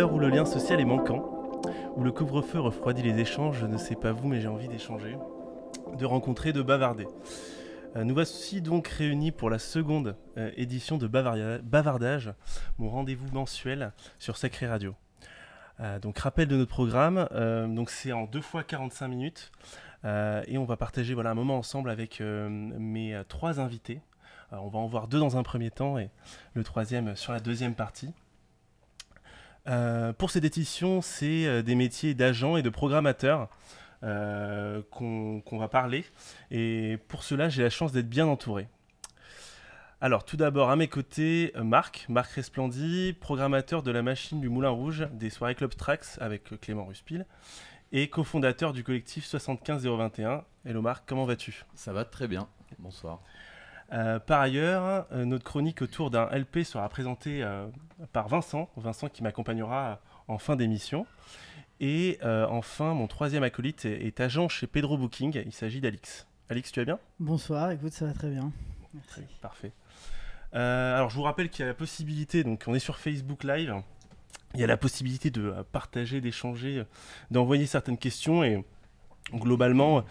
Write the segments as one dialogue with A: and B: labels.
A: lien social est manquant, où le couvre-feu refroidit les échanges, je ne sais pas vous, mais j'ai envie d'échanger, de rencontrer, de bavarder. Euh, nous voici donc réunis pour la seconde euh, édition de Bavardage, mon rendez-vous mensuel sur Sacré Radio. Euh, donc rappel de notre programme, donc c'est en deux fois 45 minutes et on va partager voilà, un moment ensemble avec mes trois invités. on va en voir deux dans un premier temps et le troisième sur la deuxième partie. Pour cette édition, c'est des métiers d'agents et de programmateurs euh, qu'on va parler. Et pour cela, j'ai la chance d'être bien entouré. Alors, tout d'abord, à mes côtés, Marc, Marc Resplendi, programmateur de la machine du Moulin Rouge des soirées Club Trax avec Clément Ruspil et cofondateur du collectif 75021. Hello Marc, comment vas-tu?
B: Ça va très bien, bonsoir.
A: Euh, par ailleurs, euh, notre chronique autour d'un LP sera présentée par Vincent, Vincent qui m'accompagnera en fin d'émission. Et euh, enfin, mon troisième acolyte est, agent chez Pedro Booking. Il s'agit d'Alix. Alix, tu vas bien?
C: Bonsoir, écoute, ça va très bien.
A: Merci. Parfait. Euh, alors, je vous rappelle qu'il y a la possibilité, donc on est sur Facebook Live, il y a la possibilité de euh, partager, d'échanger, d'envoyer certaines questions et globalement,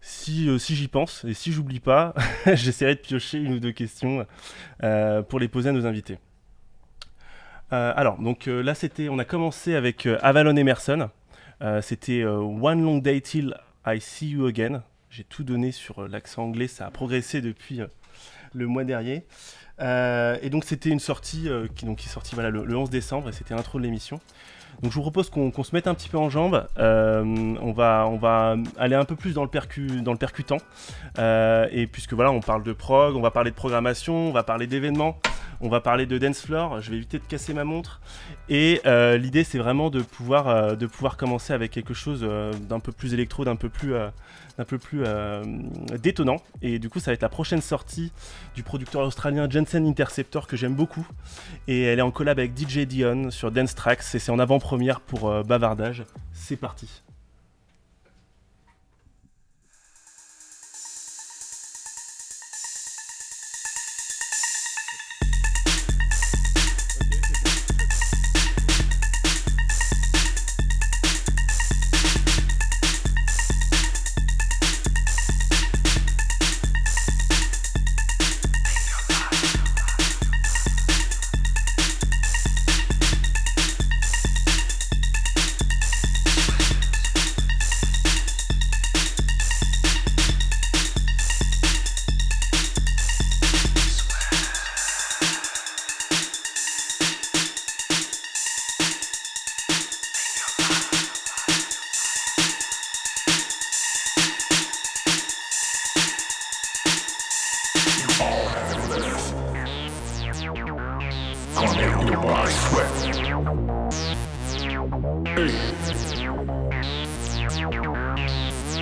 A: si, si j'y pense et si j'oublie pas, j'essaierai de piocher une ou deux questions pour les poser à nos invités. Euh, alors, donc euh, là, c'était, on a commencé avec euh, Avalon Emerson. c'était One Long Day Till I See You Again. J'ai tout donné sur l'accent anglais, ça a progressé depuis le mois dernier. et donc, c'était une sortie qui, donc, qui est sortie voilà, le, 11 décembre et c'était l'intro de l'émission. Donc je vous propose qu'on se mette un petit peu en jambe. on, va, on va aller un peu plus dans le, percutant. et puisque voilà, on parle de prog, on va parler de programmation, on va parler d'événements. On va parler de dance floor. Je vais éviter de casser ma montre. Et euh, l'idée, c'est vraiment de pouvoir, euh, commencer avec quelque chose euh, d'un peu plus électro, d'un peu plus, d'un peu plus détonnant. Et du coup, ça va être la prochaine sortie du producteur australien Jensen Interceptor que j'aime beaucoup. Et elle est en collab avec DJ Dion sur Dance Tracks. Et c'est en avant-première pour Bavardage. C'est parti.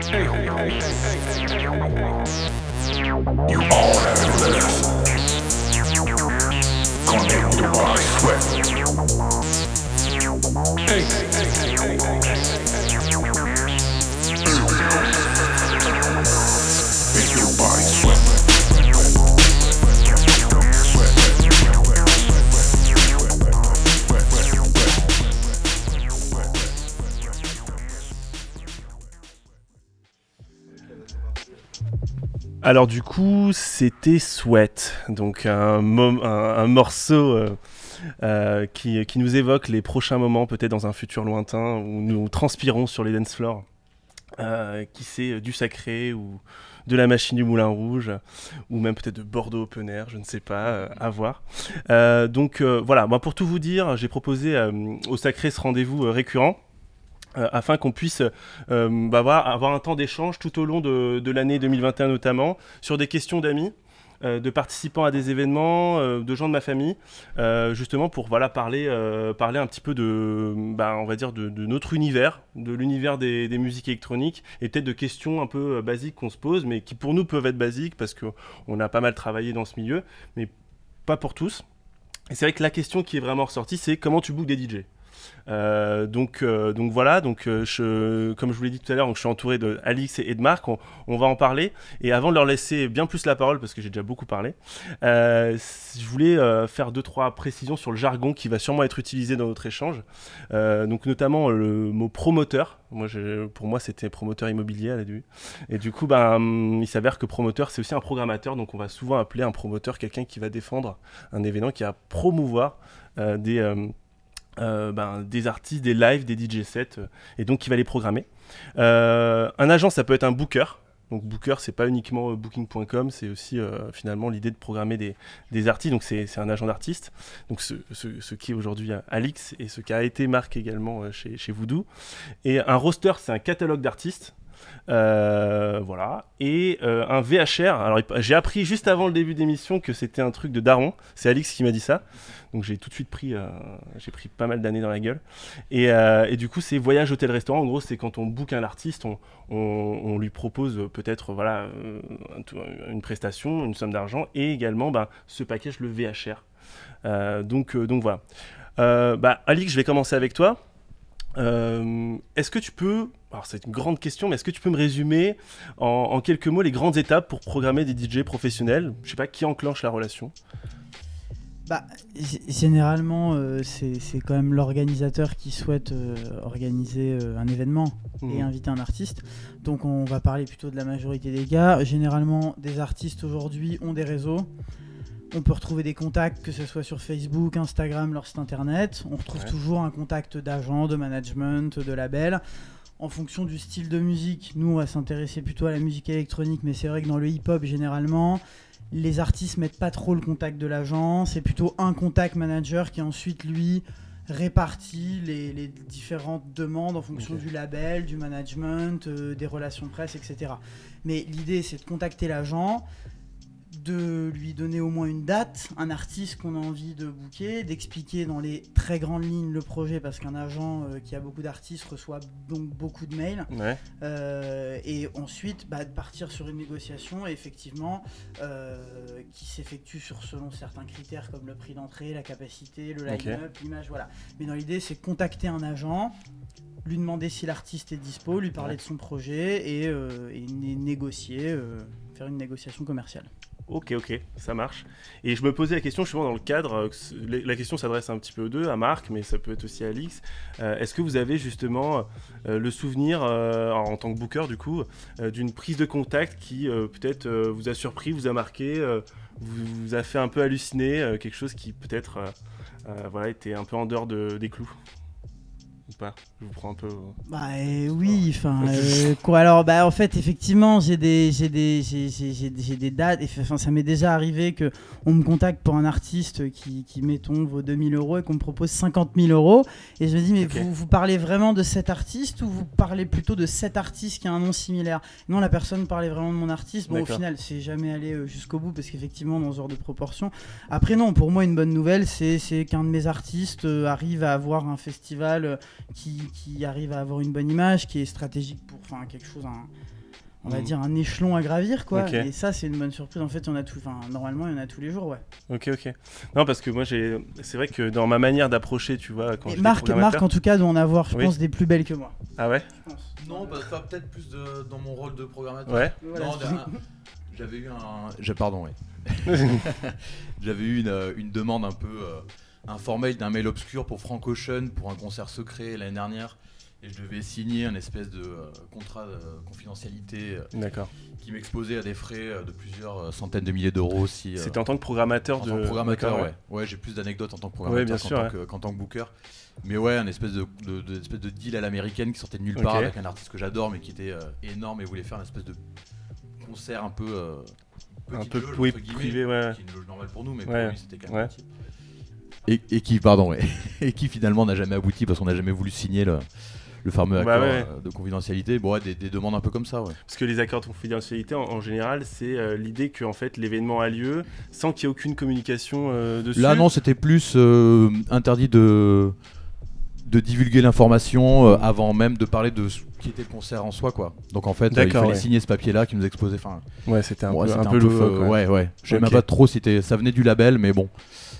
A: You all have it left. Connect the body Hey, Make your body sweat. Alors du coup, c'était Sweat, donc un, morceau euh, euh, qui, nous évoque les prochains moments, peut-être dans un futur lointain, où nous transpirons sur les dance floors. Euh, qui c'est du sacré ou de la machine du Moulin Rouge ou même peut-être de Bordeaux Open Air, je ne sais pas, à voir. donc voilà, moi pour tout vous dire, j'ai proposé au sacré ce rendez-vous récurrent euh, afin qu'on puisse euh, bah, avoir, un temps d'échange tout au long de, l'année 2021 notamment, sur des questions d'amis. Euh, de participants à des événements, de gens de ma famille, justement pour voilà parler, parler un petit peu de, bah, on va dire de, notre univers, de l'univers des, musiques électroniques, et peut-être de questions un peu basiques qu'on se pose, mais qui pour nous peuvent être basiques parce qu'on a pas mal travaillé dans ce milieu, mais pas pour tous. Et c'est vrai que la question qui est vraiment ressortie, c'est comment tu bookes des DJ Euh, donc, euh, donc voilà, donc, euh, comme je vous l'ai dit tout à l'heure, je suis entouré de et de Marc, on, va en parler. Et avant de leur laisser bien plus la parole, parce que j'ai déjà beaucoup parlé, je voulais faire deux, trois précisions sur le jargon qui va sûrement être utilisé dans notre échange. donc notamment le mot promoteur. Moi, pour moi, c'était promoteur immobilier à la. Et du coup, ben, il s'avère que promoteur, c'est aussi un programmateur. Donc on va souvent appeler un promoteur quelqu'un qui va défendre un événement, qui va promouvoir des euh, ben, des artistes, des lives, des DJ sets, euh, et donc qui va les programmer. Euh, un agent, ça peut être un booker. Donc booker, c'est pas uniquement booking.com, c'est aussi finalement l'idée de programmer des, des artistes. Donc c'est un agent d'artiste. Donc ce, ce, qui est aujourd'hui Alix et ce qui a été Marc également chez, chez Voodoo. Et un roster, c'est un catalogue d'artistes. Euh, voilà. Et euh, un VHR. Alors, j'ai appris juste avant le début d'émission que c'était un truc de daron. C'est Alix qui m'a dit ça. Donc, j'ai tout de suite pris, euh, pris pas mal d'années dans la gueule. Et, du coup, c'est voyage hôtel-restaurant. En gros, c'est quand on book un artiste, on, lui propose peut-être voilà, une prestation, une somme d'argent et également bah, ce package, le VHR. donc, donc voilà. bah, Alix, je vais commencer avec toi. Euh, est-ce que tu peux, alors c'est une grande question, mais est-ce que tu peux me résumer en, quelques mots les grandes étapes pour programmer des DJ professionnels? Je sais pas qui enclenche la relation?
C: Bah, généralement, euh, c'est quand même l'organisateur qui souhaite euh, organiser un événement et mmh. inviter un artiste. Donc on va parler plutôt de la majorité des cas. Généralement, des artistes aujourd'hui ont des réseaux. On peut retrouver des contacts, que ce soit sur Facebook, Instagram, leur site internet. On retrouve toujours un contact d'agent, de management, de label. En fonction du style de musique, nous, on va s'intéresser plutôt à la musique électronique, mais c'est vrai que dans le hip-hop, généralement, les artistes mettent pas trop le contact de l'agent. C'est plutôt un contact manager qui ensuite, lui, répartit les, différentes demandes en fonction du label, du management, euh, des relations presse, etc. Mais l'idée, c'est de contacter l'agent de lui donner au moins une date, un artiste qu'on a envie de booker, d'expliquer dans les très grandes lignes le projet parce qu'un agent euh, qui a beaucoup d'artistes reçoit donc beaucoup de mails. Euh, et ensuite, bah, de partir sur une négociation effectivement euh, qui s'effectue sur selon certains critères comme le prix d'entrée, la capacité, le line-up, l'image, voilà. Mais dans l'idée, c'est contacter un agent, lui demander si l'artiste est dispo, lui parler de son projet et, et négocier, faire une négociation commerciale.
A: Ok, ok, ça marche. Et je me posais la question justement dans le cadre, euh, la question s'adresse un petit peu aux deux, à Marc, mais ça peut être aussi à Alix. Euh, est-ce que vous avez justement euh, le souvenir, en tant que booker du coup, d'une prise de contact qui peut-être vous a surpris, vous a marqué, vous, a fait un peu halluciner, quelque chose qui peut-être voilà, était un peu en dehors de, des clous? Pas? Je vous prends un peu.
C: Bah euh, oui, enfin euh, quoi. Alors bah en fait effectivement j'ai des j'ai des j'ai des dates. Enfin ça m'est déjà arrivé que on me contacte pour un artiste qui, qui mettons vaut 2000 euros et qu'on me propose 50 000 euros. Et je me dis mais vous, vous parlez vraiment de cet artiste ou vous parlez plutôt de cet artiste qui a un nom similaire? Non la personne parlait vraiment de mon artiste. Bon au final c'est jamais allé euh, jusqu'au bout parce qu'effectivement dans ce genre de proportion. Après non pour moi une bonne nouvelle c'est qu'un de mes artistes arrive à avoir un festival qui, arrive à avoir une bonne image, qui est stratégique pour enfin, quelque chose, on va mm. dire un échelon à gravir quoi. Et ça c'est une bonne surprise. En fait on a tout enfin normalement il y en a tous les jours ouais.
A: Ok ok. Non parce que moi j'ai c'est vrai que dans ma manière d'approcher tu vois quand
C: et Marc Marc en tout cas doit en avoir je pense des plus belles que moi.
A: Ah ouais?
B: Non bah, peut-être plus de, dans mon rôle de programmateur.
A: Ouais.
B: J'avais eu un pardon ouais j'avais eu une, une, demande un peu euh, informel d'un mail obscur pour Frank Ocean pour un concert secret l'année dernière. Et je devais signer un espèce de euh, contrat de confidentialité
A: euh,
B: qui m'exposait à des frais euh, de plusieurs centaines de milliers d'euros. Si,
A: C'était en tant que programmateur
B: en de. Tant que programmateur, ouais. ouais. j'ai plus d'anecdotes en tant que programmateur qu'en, tant, que booker. Mais ouais, un espèce de, de, espèce de deal à l'américaine qui sortait de nulle part avec un artiste que j'adore mais qui était énorme et voulait faire un espèce de concert un peu.
A: un peu privé, ouais.
B: Qui est une loge normale pour nous, mais pour lui c'était quand même et, qui, pardon, et qui finalement n'a jamais abouti parce qu'on n'a jamais voulu signer le, fameux bah accord euh, de confidentialité. Bon, des, demandes un peu comme ça. Ouais.
A: Parce que les accords de confidentialité, en, général, c'est euh, l'idée que en fait, l'événement a lieu sans qu'il y ait aucune communication euh, dessus.
B: Là, non, c'était plus interdit de, de divulguer l'information avant même de parler de qui était le concert en soi quoi. Donc en fait, il fallait signer ce papier là qui nous exposait. Enfin,
A: ouais, c'était un, peu, un, peu, loufoque.
B: ouais, ouais. Je sais même pas trop si ça venait du label, mais bon.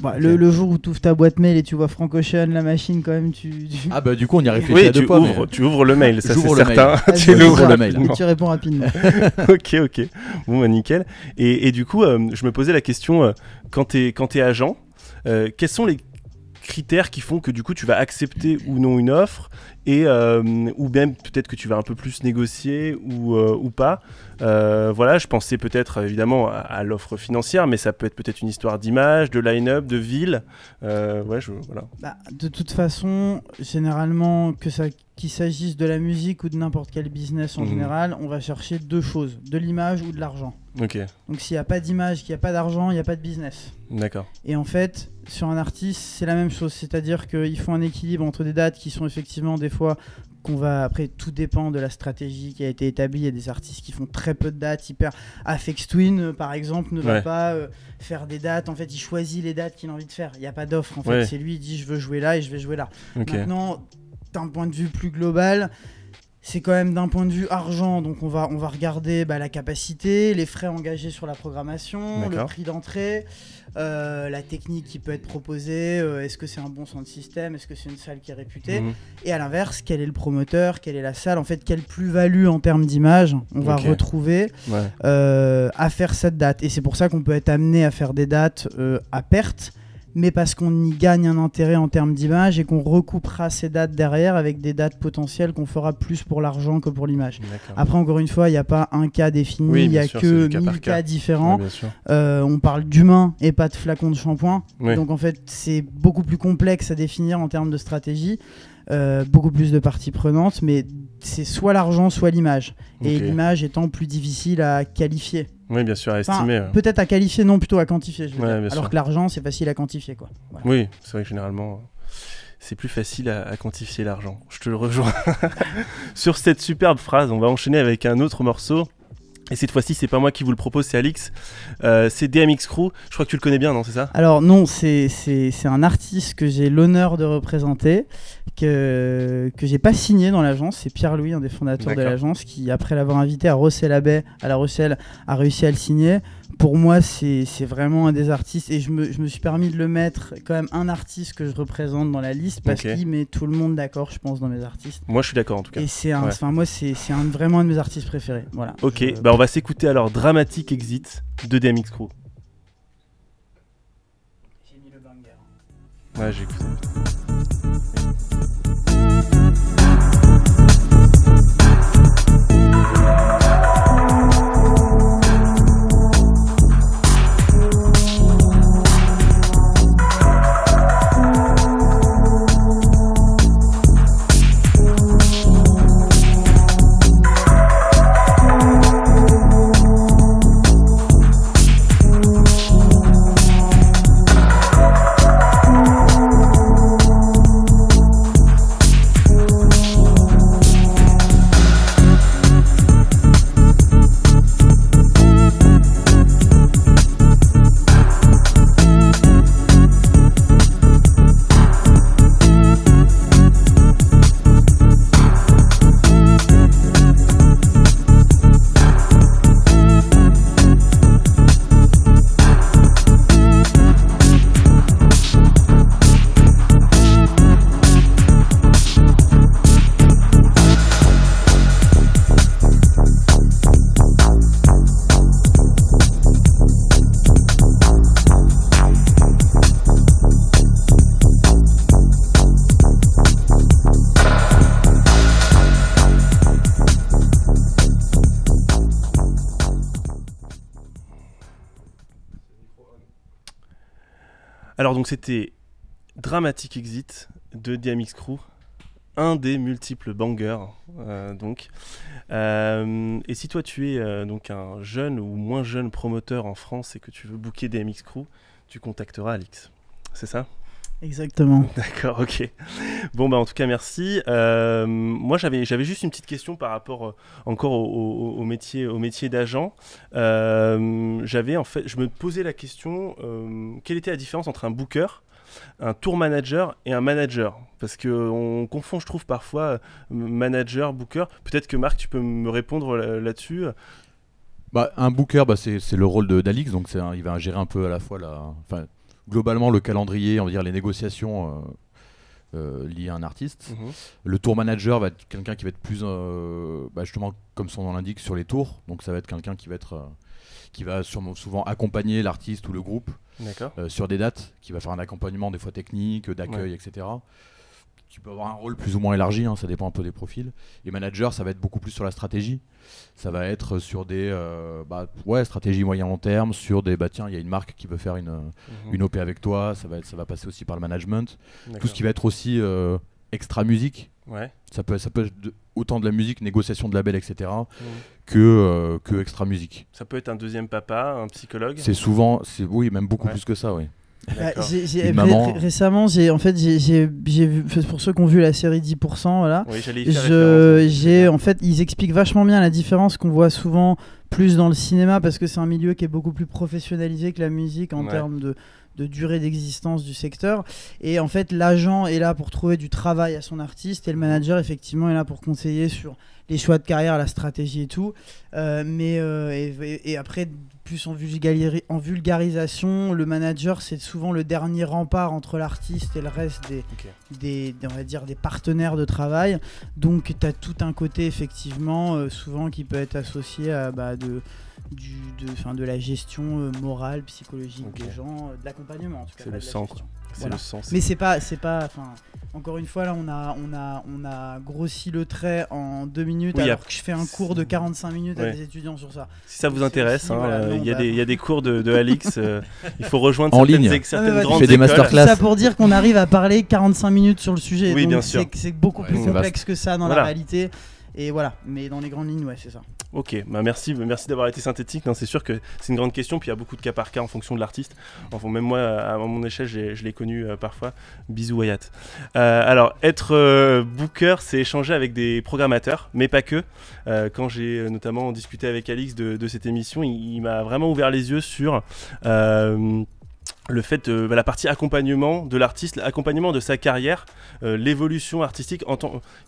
C: Bah, le, jour où tu ouvres ta boîte mail et tu vois Frank Ocean, la machine, quand même, tu.
B: Ah bah du coup, on y a réfléchi oui, à deux
A: tu
B: fois.
A: Ouvres, Tu ouvres le mail, ça c'est certain.
C: Ah, tu ouvres le mail. Tu réponds rapidement.
A: ok, ok. Bon, bah, nickel. Et, et du coup, euh, je me posais la question, euh, quand tu es, es agent, euh, quels sont les critères qui font que du coup tu vas accepter ou non une offre et euh, ou même peut-être que tu vas un peu plus négocier ou, euh, ou pas. Euh, voilà, je pensais peut-être évidemment à, l'offre financière, mais ça peut être peut-être une histoire d'image, de line-up, de ville. ouais, je, voilà.
C: Bah, de toute façon, généralement, que ça qu'il s'agisse de la musique ou de n'importe quel business en mhm. général, on va chercher deux choses, de l'image ou de l'argent.
A: Ok.
C: Donc s'il n'y a pas d'image, qu'il n'y a pas d'argent, il n'y a pas de business.
A: D'accord.
C: Et en fait, sur un artiste, c'est la même chose. C'est-à-dire qu'il faut un équilibre entre des dates qui sont effectivement des fois qu'on va après tout dépend de la stratégie qui a été établie. Il y a des artistes qui font très peu de dates hyper Afex Twin euh, par exemple ne va pas euh, faire des dates. En fait il choisit les dates qu'il a envie de faire. Il n'y a pas d'offre en fait. C'est lui il dit je veux jouer là et je vais jouer là. Maintenant d'un point de vue plus global c'est quand même d'un point de vue argent, donc on va, on va regarder bah, la capacité, les frais engagés sur la programmation, le prix d'entrée, euh, la technique qui peut être proposée, euh, est-ce que c'est un bon de système, est-ce que c'est une salle qui est réputée, mhm. et à l'inverse, quel est le promoteur, quelle est la salle, en fait, quelle plus-value en termes d'image on va retrouver euh, à faire cette date. Et c'est pour ça qu'on peut être amené à faire des dates à perte mais parce qu'on y gagne un intérêt en termes d'image et qu'on recoupera ces dates derrière avec des dates potentielles qu'on fera plus pour l'argent que pour l'image. Après, encore une fois, il n'y a pas un cas défini, il n'y a que mille cas, différents. Euh, on parle d'humain et pas de flacon de shampoing. Donc en fait, c'est beaucoup plus complexe à définir en termes de stratégie. Euh, beaucoup plus de parties prenantes, mais c'est soit l'argent, soit l'image. Et l'image étant plus difficile à qualifier.
A: Oui, bien sûr, à estimer.
C: Peut-être à qualifier, non, plutôt à quantifier. Alors que l'argent, c'est facile à quantifier. Quoi.
A: Oui, c'est vrai que généralement, c'est plus facile à, quantifier l'argent. Je te le rejoins. Sur cette superbe phrase, on va enchaîner avec un autre morceau. Et cette fois-ci, c'est pas moi qui vous le propose, c'est Alix. Euh, c'est DMX Crew. Je crois que tu le connais bien, non C'est ça?
C: Alors, non, c'est un artiste que j'ai l'honneur de représenter, que, que j'ai pas signé dans l'agence. C'est Pierre-Louis, un des fondateurs de l'agence, qui, après l'avoir invité à Rossel-Abbé, à La Rochelle, a réussi à le signer pour moi, c'est vraiment un des artistes. Et je me, je me, suis permis de le mettre quand même un artiste que je représente dans la liste parce qu'il met tout le monde d'accord, je pense, dans mes artistes.
A: Moi, je suis d'accord en tout cas.
C: Et c'est un, moi, c'est un, vraiment un de mes artistes préférés. Voilà.
A: Ok, bah on va s'écouter alors Dramatic Exit de DMX Crew.
C: J'ai mis le banger.
A: Ouais, j'ai écouté. Alors donc c'était Dramatic Exit de DMX Crew, un des multiples bangers euh, donc. Euh, et si toi tu es euh, donc un jeune ou moins jeune promoteur en France et que tu veux booker DMX Crew, tu contacteras Alix. C'est ça?
C: Exactement.
A: D'accord, ok. Bon, bah en tout cas, merci. moi, j'avais, j'avais juste une petite question par rapport encore au, métier, au métier d'agent. j'avais en fait, je me posais la question, quelle était la différence entre un booker un tour manager et un manager? Parce qu'on confond, je trouve, parfois manager, booker. Peut-être que Marc, tu peux me répondre là-dessus.
B: Bah, un booker, bah, c'est le rôle d'Alix, donc il va gérer un peu à la fois la, enfin, globalement le calendrier, on va dire les négociations euh, euh, liées à un artiste. Mhm. Le tour manager va être quelqu'un qui va être plus, euh, bah, justement, comme son nom l'indique, sur les tours. Donc ça va être quelqu'un qui va être, qui va sûrement, souvent accompagner l'artiste ou le groupe sur des dates, qui va faire un accompagnement des fois technique, d'accueil, etc qui peut avoir un rôle plus ou moins élargi, hein, ça dépend un peu des profils. Et manager, ça va être beaucoup plus sur la stratégie. Ça va être sur des euh, bah, ouais, stratégies moyen-long terme, sur des bah tiens, il y a une marque qui veut faire une, mhm. une OP avec toi, ça va, être, ça va passer aussi par le management. Tout ce qui va être aussi euh, extra musique.
A: Ouais.
B: Ça peut, ça peut être autant de la musique, négociation de label, etc., mhm. que, euh, que extra musique.
A: Ça peut être un deuxième papa, un psychologue
B: C'est souvent, oui, même beaucoup plus que ça, oui.
C: Bah, récemment, j'ai en fait, j'ai vu pour ceux qui ont vu la série 10%, voilà. j'ai en fait, ils expliquent vachement bien la différence qu'on voit souvent plus dans le cinéma parce que c'est un milieu qui est beaucoup plus professionnalisé que la musique en termes de de durée d'existence du secteur. Et en fait, l'agent est là pour trouver du travail à son artiste et le manager, effectivement, est là pour conseiller sur les choix de carrière, la stratégie et tout. Euh, mais euh, et, après, plus en, en vulgarisation, le manager, c'est souvent le dernier rempart entre l'artiste et le reste des, des, on va dire, des partenaires de travail. Donc, tu as tout un côté, effectivement, euh, souvent qui peut être associé à bah, de du, de, fin, de la gestion euh, morale, psychologique des gens, euh, de l'accompagnement en tout cas.
A: C'est le sang C'est le
C: sens. Mais c'est pas, c'est pas, enfin, encore une fois là, on a, on a, on a grossi le trait en deux minutes alors que je fais un cours de 45 minutes à des étudiants sur ça.
A: Si ça vous intéresse, hein, euh, il y, a des, y, a des cours de, de Alix. il faut rejoindre en certaines, ligne. certaines grandes des
C: masterclass. Ça pour dire qu'on arrive à parler 45 minutes sur le sujet. Oui, bien sûr. C'est beaucoup plus complexe que ça dans la réalité. Et voilà, mais dans les grandes lignes, ouais, c'est ça.
A: Ok, bah merci, merci d'avoir été synthétique. C'est sûr que c'est une grande question, puis il y a beaucoup de cas par cas en fonction de l'artiste. Enfin, même moi, à mon échelle, je l'ai connu euh, parfois. Bisous Wyatt. Euh, alors, être euh, booker, c'est échanger avec des programmateurs, mais pas que. quand j'ai notamment discuté avec Alix de, cette émission, il, m'a vraiment ouvert les yeux sur le fait, bah, la partie accompagnement de l'artiste, l'accompagnement de sa carrière, l'évolution artistique. En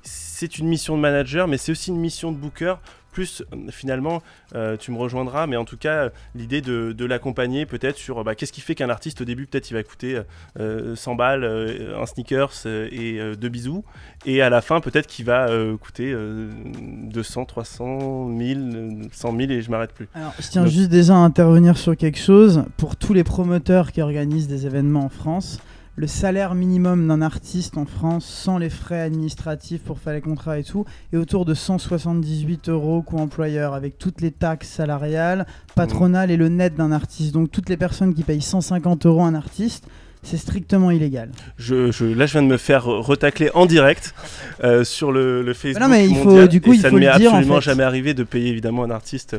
A: c'est une mission de manager, mais c'est aussi une mission de booker plus finalement, euh, tu me rejoindras, mais en tout cas, l'idée de, l'accompagner peut-être sur bah, qu'est-ce qui fait qu'un artiste au début, peut-être il va coûter 100 euh, balles, euh, un sneakers et deux bisous, et à la fin, peut-être qu'il va coûter 200, 300, 1000, 100 000 et je m'arrête plus.
C: Alors, je tiens juste déjà à intervenir sur quelque chose. Pour tous les promoteurs qui organisent des événements en France, le salaire minimum d'un artiste en France sans les frais administratifs pour faire les contrats et tout est autour de 178 euros coût employeur avec toutes les taxes salariales, patronales et le net d'un artiste. Donc toutes les personnes qui payent 150 euros un artiste, c'est strictement illégal.
A: Je, là, je viens de me faire retacler en direct euh, sur le, Facebook. non,
C: mais il faut, du coup, il ça ne m'est
A: absolument jamais arrivé de payer évidemment un artiste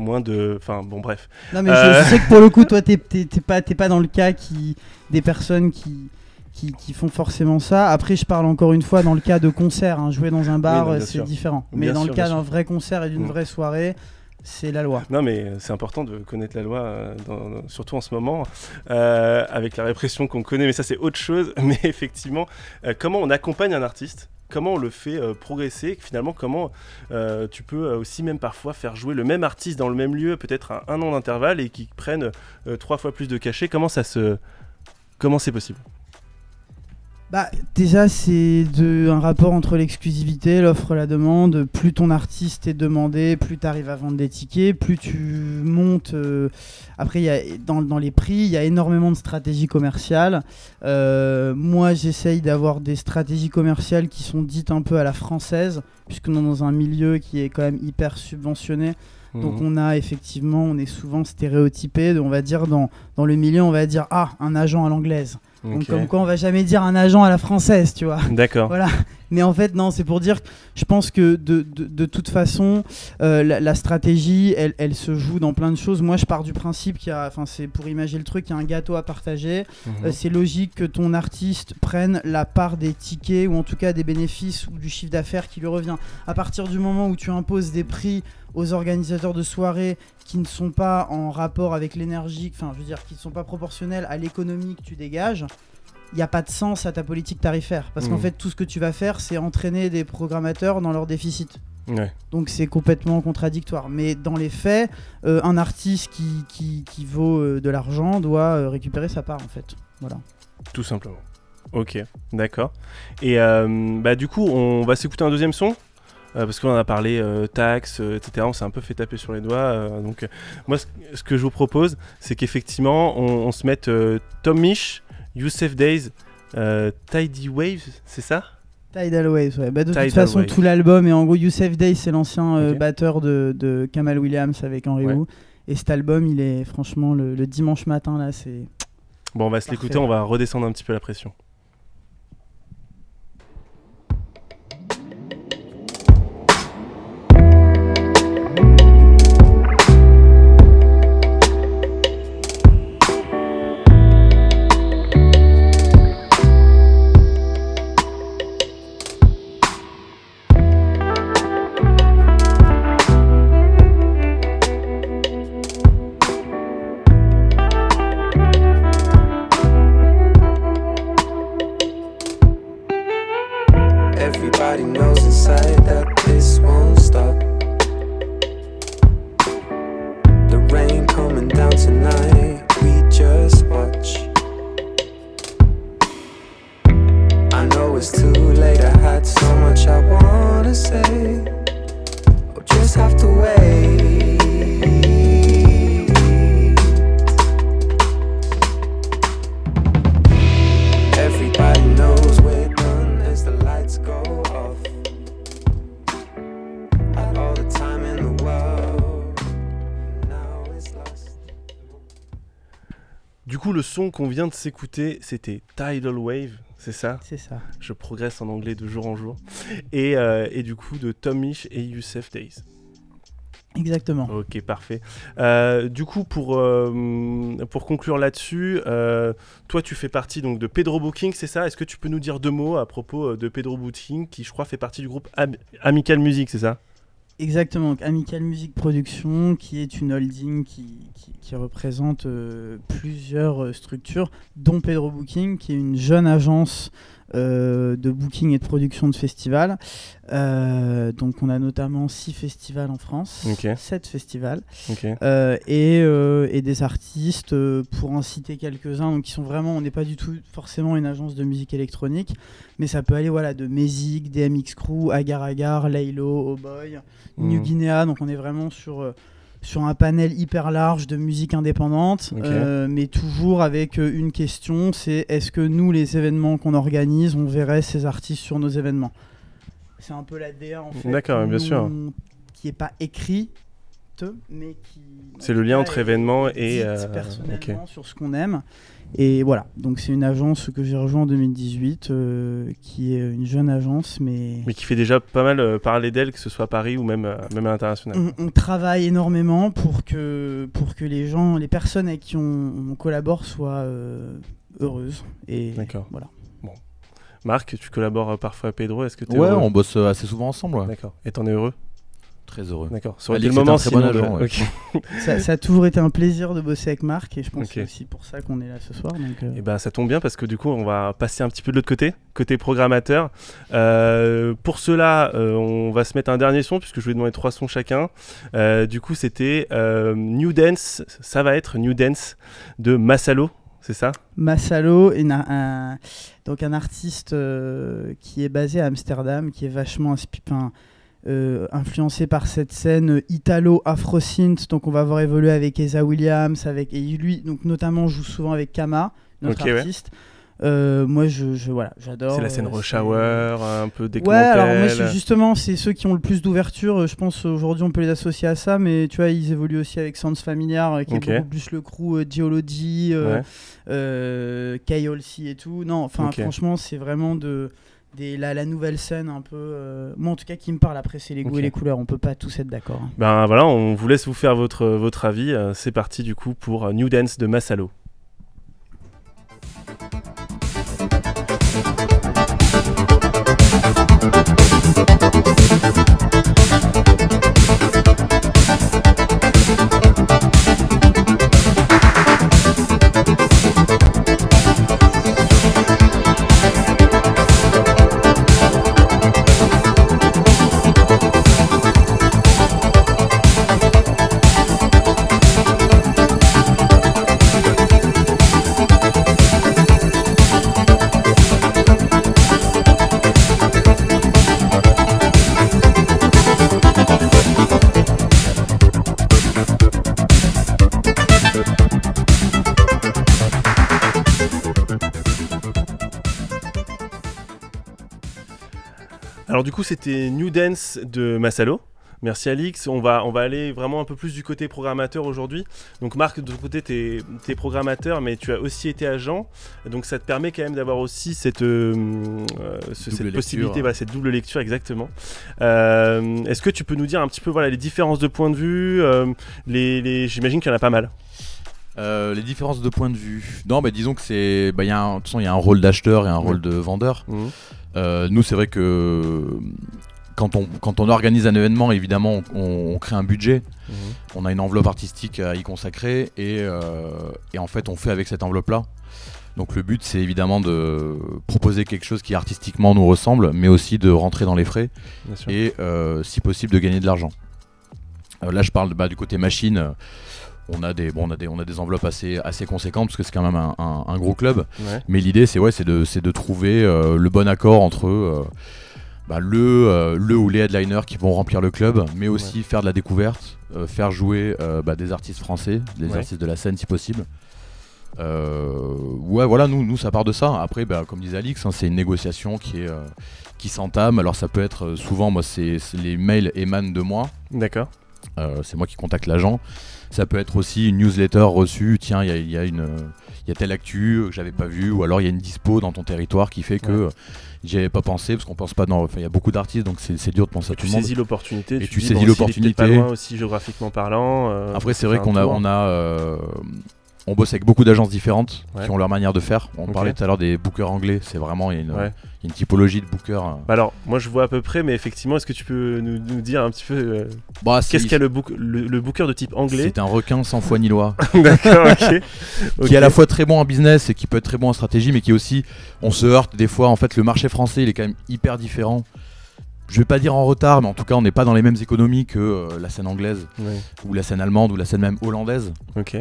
A: moins de. Enfin, bon, bref.
C: Non, mais je, euh. sais que pour le coup, toi, t'es pas, pas dans le cas qui des personnes qui, qui, font forcément ça. Après, je parle encore une fois dans le cas de concert. Hein. Jouer dans un bar, c'est différent. Mais dans le cas d'un vrai concert et d'une mm. vraie soirée, c'est la loi.
A: Non, mais c'est important de connaître la loi, euh, surtout en ce moment, euh, avec la répression qu'on connaît. Mais ça, c'est autre chose. Mais effectivement, euh, comment on accompagne un artiste? Comment on le fait progresser? Finalement, comment tu peux aussi même parfois faire jouer le même artiste dans le même lieu, peut-être à un an d'intervalle, et qui prennent trois fois plus de cachets? Comment ça se Comment c'est possible?
C: Bah, déjà, c'est un rapport entre l'exclusivité, l'offre, la demande. Plus ton artiste est demandé, plus tu arrives à vendre des tickets, plus tu montes. Euh, après, y a, dans, dans, les prix, il y a énormément de stratégies commerciales. Euh, moi, j'essaye d'avoir des stratégies commerciales qui sont dites un peu à la française, puisqu'on est dans un milieu qui est quand même hyper subventionné. Donc mhm. on a effectivement, on est souvent stéréotypé, on va dire dans, dans le milieu, on va dire ah un agent à l'anglaise. Donc comme quoi on va jamais dire un agent à la française, tu vois.
A: D'accord.
C: Voilà. Mais en fait non, c'est pour dire, je pense que de, de, de toute façon, euh, la, stratégie, elle, elle, se joue dans plein de choses. Moi, je pars du principe qu'il y a, enfin c'est pour imaginer le truc, il y a un gâteau à partager. Mhm. Euh, c'est logique que ton artiste prenne la part des tickets ou en tout cas des bénéfices ou du chiffre d'affaires qui lui revient. À partir du moment où tu imposes des prix aux organisateurs de soirées qui ne sont pas en rapport avec l'énergie, enfin je veux dire qui ne sont pas proportionnels à l'économie que tu dégages, il n'y a pas de sens à ta politique tarifaire. Parce qu'en
A: Mhm.
C: fait, tout ce que tu vas faire, c'est entraîner des programmateurs dans leur déficit.
A: Ouais.
C: Donc c'est complètement contradictoire. Mais dans les faits, euh, un artiste qui, qui, qui vaut euh, de l'argent doit euh, récupérer sa part en fait. Voilà.
A: Tout simplement. Ok, d'accord. Et bah, du coup, on va s'écouter un deuxième son? Euh, parce qu'on en a parlé euh, taxes, euh, etc. On s'est un peu fait taper sur les doigts. euh, donc, euh, moi, ce, que je vous propose, c'est qu'effectivement, on, on se mette Tom Misch, Youssef Days, Tidy Waves, c'est ça?
C: Tidal Waves, ouais. Bah, de
A: Tidal
C: toute façon, tout l'album, et en gros, Youssef Day, c'est l'ancien batteur de, de Kamal Williams avec Henry
A: Ouais.
C: Wu. Et cet album, il est franchement le, le dimanche matin, là, c'est.
A: Bon, on va se l'écouter, on va redescendre un petit peu la pression. Vient de s'écouter, c'était Tidal Wave, c'est ça?
C: C'est ça.
A: Je progresse en anglais de jour en jour. Et, euh, et du coup, de Tom Misch et Youssef Days.
C: Exactement.
A: Ok, parfait. Euh, du coup, pour, euh, pour conclure là-dessus, euh, toi, tu fais partie donc de Pedro Booking, c'est ça? Est-ce que tu peux nous dire deux mots à propos de Pedro Booking, qui, je crois, fait partie du groupe Am- Amical Music, c'est ça?
C: Exactement, Amical Music Production, qui est une holding qui, qui- qui représente euh, plusieurs euh, structures, dont Pedro Booking, qui est une jeune agence euh, de booking et de production de festivals. Euh, donc on a notamment six festivals en France,
A: Ok.
C: sept festivals,
A: Ok.
C: euh, et, et des artistes, pour en citer quelques-uns, qui sont vraiment, on n'est pas du tout forcément une agence de musique électronique, mais ça peut aller voilà, de Mezik, DMX Crew, Agar Agar, Laylo, Oh Boy, New
A: Mhm.
C: Guinea, donc on est vraiment sur, sur un panel hyper large de musique indépendante, euh, mais toujours avec euh, une question, c'est est-ce que nous, les événements qu'on organise, on verrait ces artistes sur nos événements? C'est un peu la DA en fait.
A: D'accord, bien sûr.
C: Qui n'est pas écrit, mais qui...
A: C'est le lien entre événements et, euh,
C: personnellement sur ce qu'on aime. Et voilà, donc c'est une agence que j'ai rejoint en 2018, euh, qui est une jeune agence, mais,
A: Mais qui fait déjà pas mal euh, parler d'elle, que ce soit à Paris ou même, euh, même à l'international.
C: on, on travaille énormément pour que, pour que les gens, les personnes avec qui on, on collabore soient euh, heureuses. Et
A: D'accord.
C: voilà.
A: Bon. Marc, tu collabores parfois à Pedro, est-ce que tu es
B: Ouais,
A: heureux?
B: on bosse assez souvent ensemble. ouais.
A: D'accord. Et t'en es heureux?
B: Très heureux.
A: D'accord. Ça aurait été le moment
B: un très bon agent, ouais.
C: Ça, ça a toujours été un plaisir de bosser avec Marc, et je pense que c'est aussi pour ça qu'on est là ce soir. Donc, euh,
A: Et ben ça tombe bien parce que du coup on va passer un petit peu de l'autre côté, côté programmateur. Euh, pour cela, euh, on va se mettre un dernier son puisque je vais demander trois sons chacun. Euh, du coup c'était euh, New Dance, ça va être New Dance de Masalo, c'est ça?
C: Massalo, une- un, donc un artiste euh, qui est basé à Amsterdam, qui est vachement inspi- enfin, euh, influencé par cette scène italo-afro-synth. Donc on va voir évoluer avec Eza Williams, avec et lui donc notamment joue souvent avec Kama, notre
A: Ok, ouais.
C: artiste. Euh, moi je, je- voilà, j'adore.
A: C'est la scène
C: euh,
A: Rush Hour, un peu
C: Ouais, alors moi justement c'est ceux qui ont le plus d'ouverture. euh, Je pense aujourd'hui on peut les associer à ça, mais tu vois ils évoluent aussi avec Sans Familiar, qui
A: Ok.
C: est beaucoup plus le crew Geology, euh,
A: Ouais.
C: euh, KLC et tout. Non, enfin franchement c'est vraiment de des, la, la nouvelle scène un peu. euh, moi en tout cas qui me parle. Après c'est les goûts et les couleurs. On peut pas tous être d'accord. hein.
A: Ben voilà, on vous laisse vous faire votre, votre avis. Euh, C'est parti du coup pour euh, New Dance de Masalo. Du coup, c'était New Dance de Masalo. Merci Alix. On va, on va aller vraiment un peu plus du côté programmateur aujourd'hui. Donc Marc, de ton côté, tu es, programmateur, mais tu as aussi été agent. Donc ça te permet quand même d'avoir aussi cette, euh, euh, cette possibilité, cette double lecture exactement. Euh, est-ce que tu peux nous dire un petit peu voilà, les différences de point de vue les, J'imagine qu'il y en a pas mal.
B: les différences de point de vue. Non, mais disons que c'est, bah, y a un, il y a un rôle d'acheteur et un rôle de vendeur. Mmh. Nous, c'est vrai que quand on, organise un événement, évidemment, on, crée un budget. Mhm. On a une enveloppe artistique à y consacrer euh, et, en fait, on fait avec cette enveloppe-là. Donc le but, c'est évidemment de proposer quelque chose qui artistiquement nous ressemble, mais aussi de rentrer dans les frais et, euh, si possible, de gagner de l'argent. Euh, là, je parle bah, du côté machine. On a, des, on, a des, on a des enveloppes assez, assez conséquentes parce que c'est quand même un, gros club. Mais l'idée, c'est ouais, de, de trouver le bon accord entre bah, le, euh, le ou les headliners qui vont remplir le club, mais aussi faire de la découverte, euh, faire jouer euh, bah, des artistes français, des artistes de la scène si possible. ouais, voilà, nous, nous, ça part de ça. Après, bah, comme disait Alix, hein, c'est une négociation qui, est, qui s'entame. Alors, ça peut être souvent, moi, c'est, les mails émanent de moi.
A: D'accord.
B: c'est moi qui contacte l'agent. Ça peut être aussi une newsletter reçue. Tiens, il y a, y, a une, y a telle actu que j'avais pas vu, ou alors il y a une dispo dans ton territoire qui fait que j'y avais pas pensé parce qu'on pense pas dans. Il y a beaucoup d'artistes donc c'est dur de penser à tout le monde.
A: Tu saisis l'opportunité.
B: Et tu, saisis l'opportunité.
A: pas loin aussi géographiquement parlant.
B: Euh, Après, c'est vrai qu'on a, on a, euh, on bosse avec beaucoup d'agences différentes qui ont leur manière de faire. On parlait tout à l'heure des bookers anglais, c'est vraiment une, une, typologie de bookers. Euh.
A: Bah alors, moi je vois à peu près, mais effectivement, est-ce que tu peux nous, dire un petit peu euh, bah, qu'est-ce qu'est le, le, booker de type anglais?
B: C'est un requin sans foi ni loi.
A: D'accord, ok.
B: qui est à la fois très bon en business et qui peut être très bon en stratégie, mais qui aussi, on se heurte des fois. En fait, le marché français, il est quand même hyper différent je vais pas dire en retard, mais en tout cas, on n'est pas dans les mêmes économies que euh, la scène anglaise, ou la scène allemande, ou la scène même hollandaise.
A: Ok.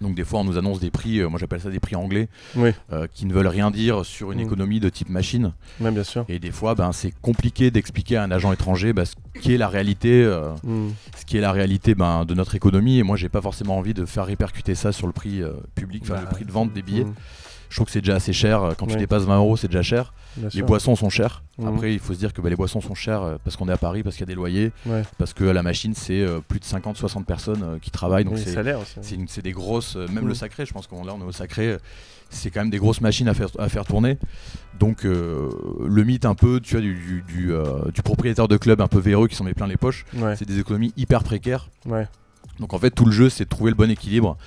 B: Donc des fois on nous annonce des prix, euh, moi j'appelle ça des prix anglais, euh, qui ne veulent rien dire sur une mm. économie de type machine.
A: bien sûr.
B: Et des fois ben, c'est compliqué d'expliquer à un agent étranger ben, ce qui est la réalité, euh, mm. ce qui est la réalité ben, de notre économie. Et moi j'ai pas forcément envie de faire répercuter ça sur le prix public, enfin le bah, prix de vente des billets. Mm je trouve que c'est déjà assez cher. Quand tu dépasses 20 euros, c'est déjà cher. les boissons sont chères. Mhm. Après, il faut se dire que bah, les boissons sont chères euh, parce qu'on est à Paris, parce qu'il y a des loyers, parce que la machine, c'est euh, plus de 50-60 personnes euh, qui travaillent. Donc c'est des grosses, même le mhm. sacré, je pense qu'on là on est au sacré. C'est quand même des grosses machines à faire, à faire tourner. Donc le mythe un peu tu vois, du, du, du, propriétaire de club un peu véreux qui s'en met plein les poches, c'est des économies hyper précaires. Donc en fait tout le jeu c'est de trouver le bon équilibre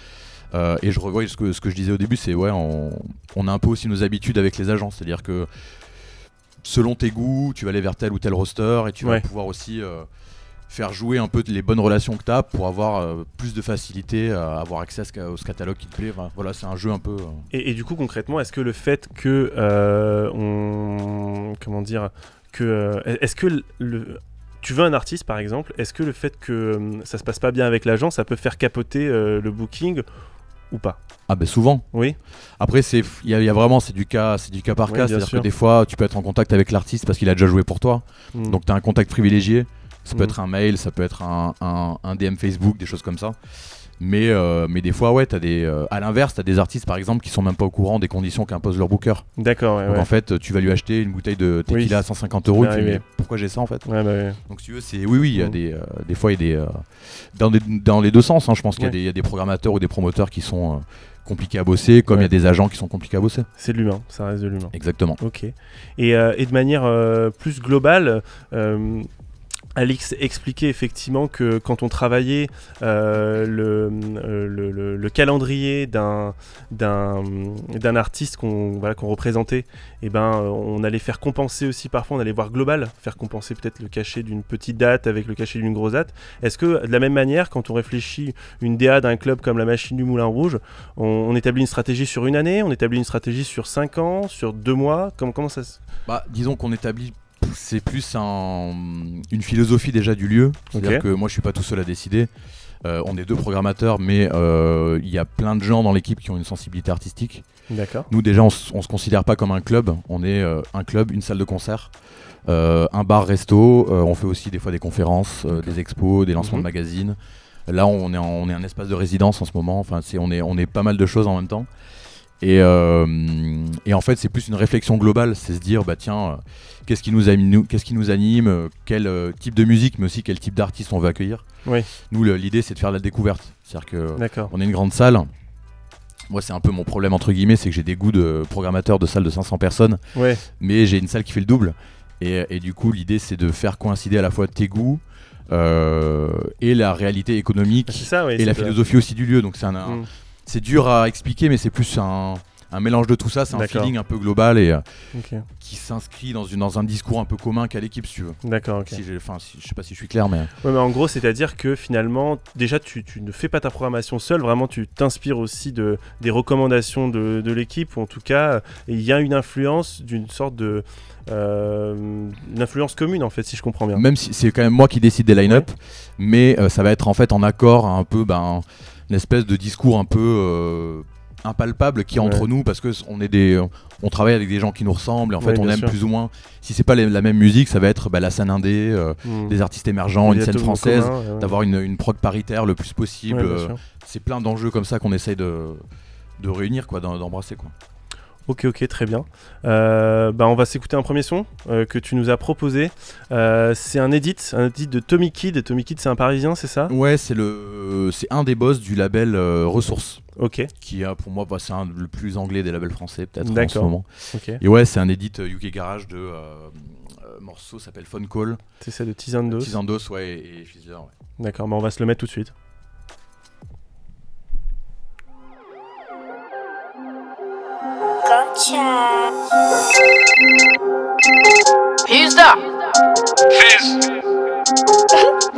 B: euh, et je revois ce que, ce que je disais au début, c'est ouais, on, a un peu aussi nos habitudes avec les agents, c'est-à-dire que selon tes goûts, tu vas aller vers tel ou tel roster et tu vas pouvoir aussi euh, faire jouer un peu les bonnes relations que tu as pour avoir euh, plus de facilité à avoir accès au catalogue qui te plaît. voilà, c'est un jeu un peu.
A: Et, du coup, concrètement, est-ce que le fait que on comment dire que est-ce que le tu veux un artiste par exemple, est-ce que le fait que ça se passe pas bien avec l'agent, ça peut faire capoter le booking ou pas
B: Ah ben souvent.
A: Oui.
B: Après c'est il y, a vraiment c'est du cas c'est du cas par cas, c'est-à-dire que des fois tu peux être en contact avec l'artiste parce qu'il a déjà joué pour toi. Hmm. Donc tu as un contact privilégié. Ça peut hmm. être un mail, ça peut être un, un, DM Facebook, des choses comme ça. Mais, euh, mais des fois, ouais, as des, euh, à l'inverse, tu as des artistes par exemple qui sont même pas au courant des conditions qu'impose leur booker.
A: D'accord.
B: Donc en fait, tu vas lui acheter une bouteille de tequila à 150 euros. tu mais pourquoi j'ai ça en fait?
A: Bah
B: Donc si tu veux, c'est oui, oui, il y a mm. des, euh, des fois, il y a des dans, dans les deux sens. Hein, je pense qu'il y, y, a des programmateurs ou des promoteurs qui sont compliqués à bosser, comme il y a des agents qui sont compliqués à bosser.
A: C'est de l'humain, ça reste de l'humain.
B: Exactement.
A: Ok. Et, et de manière plus globale, Alix expliquait effectivement que quand on travaillait euh, euh, le, le, calendrier d'un, artiste qu'on, représentait, et eh ben, on allait faire compenser aussi parfois, on allait voir global, faire compenser peut-être le cachet d'une petite date avec le cachet d'une grosse date. Est-ce que de la même manière, quand on réfléchit une DA d'un club comme la Machine du Moulin Rouge, on, établit une stratégie sur une année, on établit une stratégie sur cinq ans, sur deux mois? Comment, comment ça se...
B: Bah, disons qu'on établit c'est plus une philosophie déjà du lieu. C'est-à-dire que moi je suis pas tout seul à décider. Euh, on est deux programmateurs, mais euh, il y a plein de gens dans l'équipe qui ont une sensibilité artistique.
A: D'accord.
B: Nous déjà on, se considère pas comme un club. On est euh, un club, une salle de concert. un bar resto, on fait aussi des fois des conférences, des expos, des lancements de mhm. magazines. Là, on est, on est un espace de résidence en ce moment. Enfin, on est, on est pas mal de choses en même temps. Et, euh, et en fait, c'est plus une réflexion globale, c'est se dire, bah tiens, euh, qu'est-ce qui nous anime, nous- qu'est-ce qui nous anime, euh, quel type de musique, mais aussi quel type d'artiste on veut accueillir.
A: Oui.
B: Nous, l'idée, c'est de faire de la découverte. C'est-à-dire que on est une grande salle. Moi, c'est un peu mon problème entre guillemets, c'est que j'ai des goûts de programmateur de salle de 500 personnes,
A: Ouais.
B: mais j'ai une salle qui fait le double. Et, et du coup, l'idée, c'est de faire coïncider à la fois tes goûts euh, et la réalité économique
A: C'est ça, oui.
B: et la philosophie aussi du lieu. Donc c'est un, un-
A: Mm.
B: C'est dur à expliquer, mais c'est plus un, un mélange de tout ça. C'est un feeling un peu global et euh, qui s'inscrit dans, une, dans un discours un peu commun qu'à l'équipe, si tu veux.
A: D'accord, ok.
B: Si Enfin, si- je sais pas si je suis clair, mais
A: Ouais, mais en gros, c'est-à-dire que finalement, déjà, tu, tu ne fais pas ta programmation seule, vraiment, tu t'inspires aussi de, des recommandations de, de l'équipe, ou en tout cas, euh, il y a une influence d'une sorte de. euh, une influence commune, en fait, si je comprends bien.
B: même si c'est quand même moi qui décide des line-up, mais euh, ça va être en fait en accord un peu ben, une espèce de discours un peu euh, impalpable qui est entre
A: Ouais.
B: nous parce que on est des on travaille avec des gens qui nous ressemblent et en
A: Ouais,
B: fait on aime
A: sûr.
B: plus ou moins si c'est pas les- la même musique ça va être bah, la scène indé euh,
A: Hmm.
B: des artistes émergents une scène française
A: ouais,
B: d'avoir une, une prog paritaire le plus possible euh, c'est plein d'enjeux comme ça qu'on essaye de de réunir quoi d'embrasser quoi
A: Ok, ok, très bien. Euh, bah, on va s'écouter un premier son euh, que tu nous as proposé. Euh, c'est un edit, un edit de Tommy Kid. Tommy Kid, c'est un Parisien, c'est ça?
B: Ouais c'est le c'est un des boss du label euh, Ressources
A: Ok,
B: qui a pour moi bah, c'est un- le plus anglais des labels français peut-être en ce moment
A: ok.
B: Et ouais, c'est un edit UK Garage de morceau s'appelle Phone Call.
A: C'est ça de Tizandos.
B: Tizandos, ouais, et, et.
A: D'accord, bah, on va se le mettre tout de suite.
D: Who's that?
E: Fizz.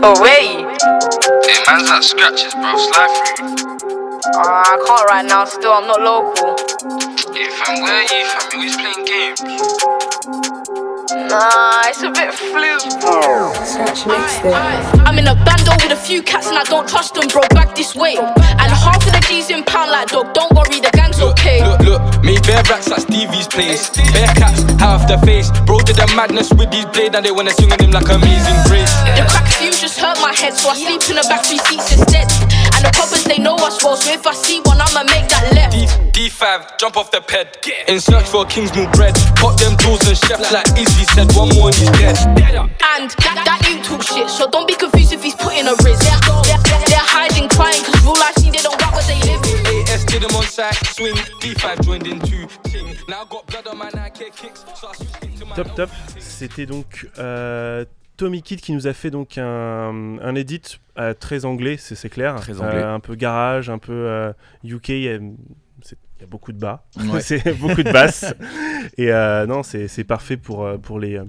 D: Oh, wait.
E: Hey, man's at scratches, bro. Slide through.
D: Uh, I can't right now, still, I'm not local.
E: Yeah, fam, where are you, fam? You always playing games.
D: Nah, it's a bit flu.
F: Scratch.
D: I'm in a bando with a few cats and I don't trust them, bro. Back this way. And half of the G's in pound like dog. Don't worry, the gang's okay.
G: Look, look, made bare racks at Stevie's place. Bare cats, half the face. Bro did the madness with these blades and they wanna sing on him like amazing grace.
D: The crack fumes just hurt my head, so I sleep in the back three seats instead. And the coppers they know us well, so if I see one, I'ma make that left.
G: D, D5, jump off the ped. In search for Kingsmill bread. Pop them tools and chefs like Izzy said, one more and he's dead.
D: And that, that you talk shit, so don't be confused if he's putting a risk. They're, they're, they're hiding, crying, cause real life seen they don't got what they live in.
G: AS did him on site, swing. D5 joined in two. Ting. Now got blood on my Nike kicks, so I switched my
A: Top, top. C'était donc euh, Tommy Kid qui nous a fait donc un, un edit euh, très anglais, c'est c'est clair.
B: Très anglais.
A: Euh, un peu garage, un peu euh, UK. Il y a- c'est- il y a beaucoup de bas,
B: Ouais.
A: c'est beaucoup de basses. Et euh, non, c'est c'est parfait pour, euh, pour les, euh,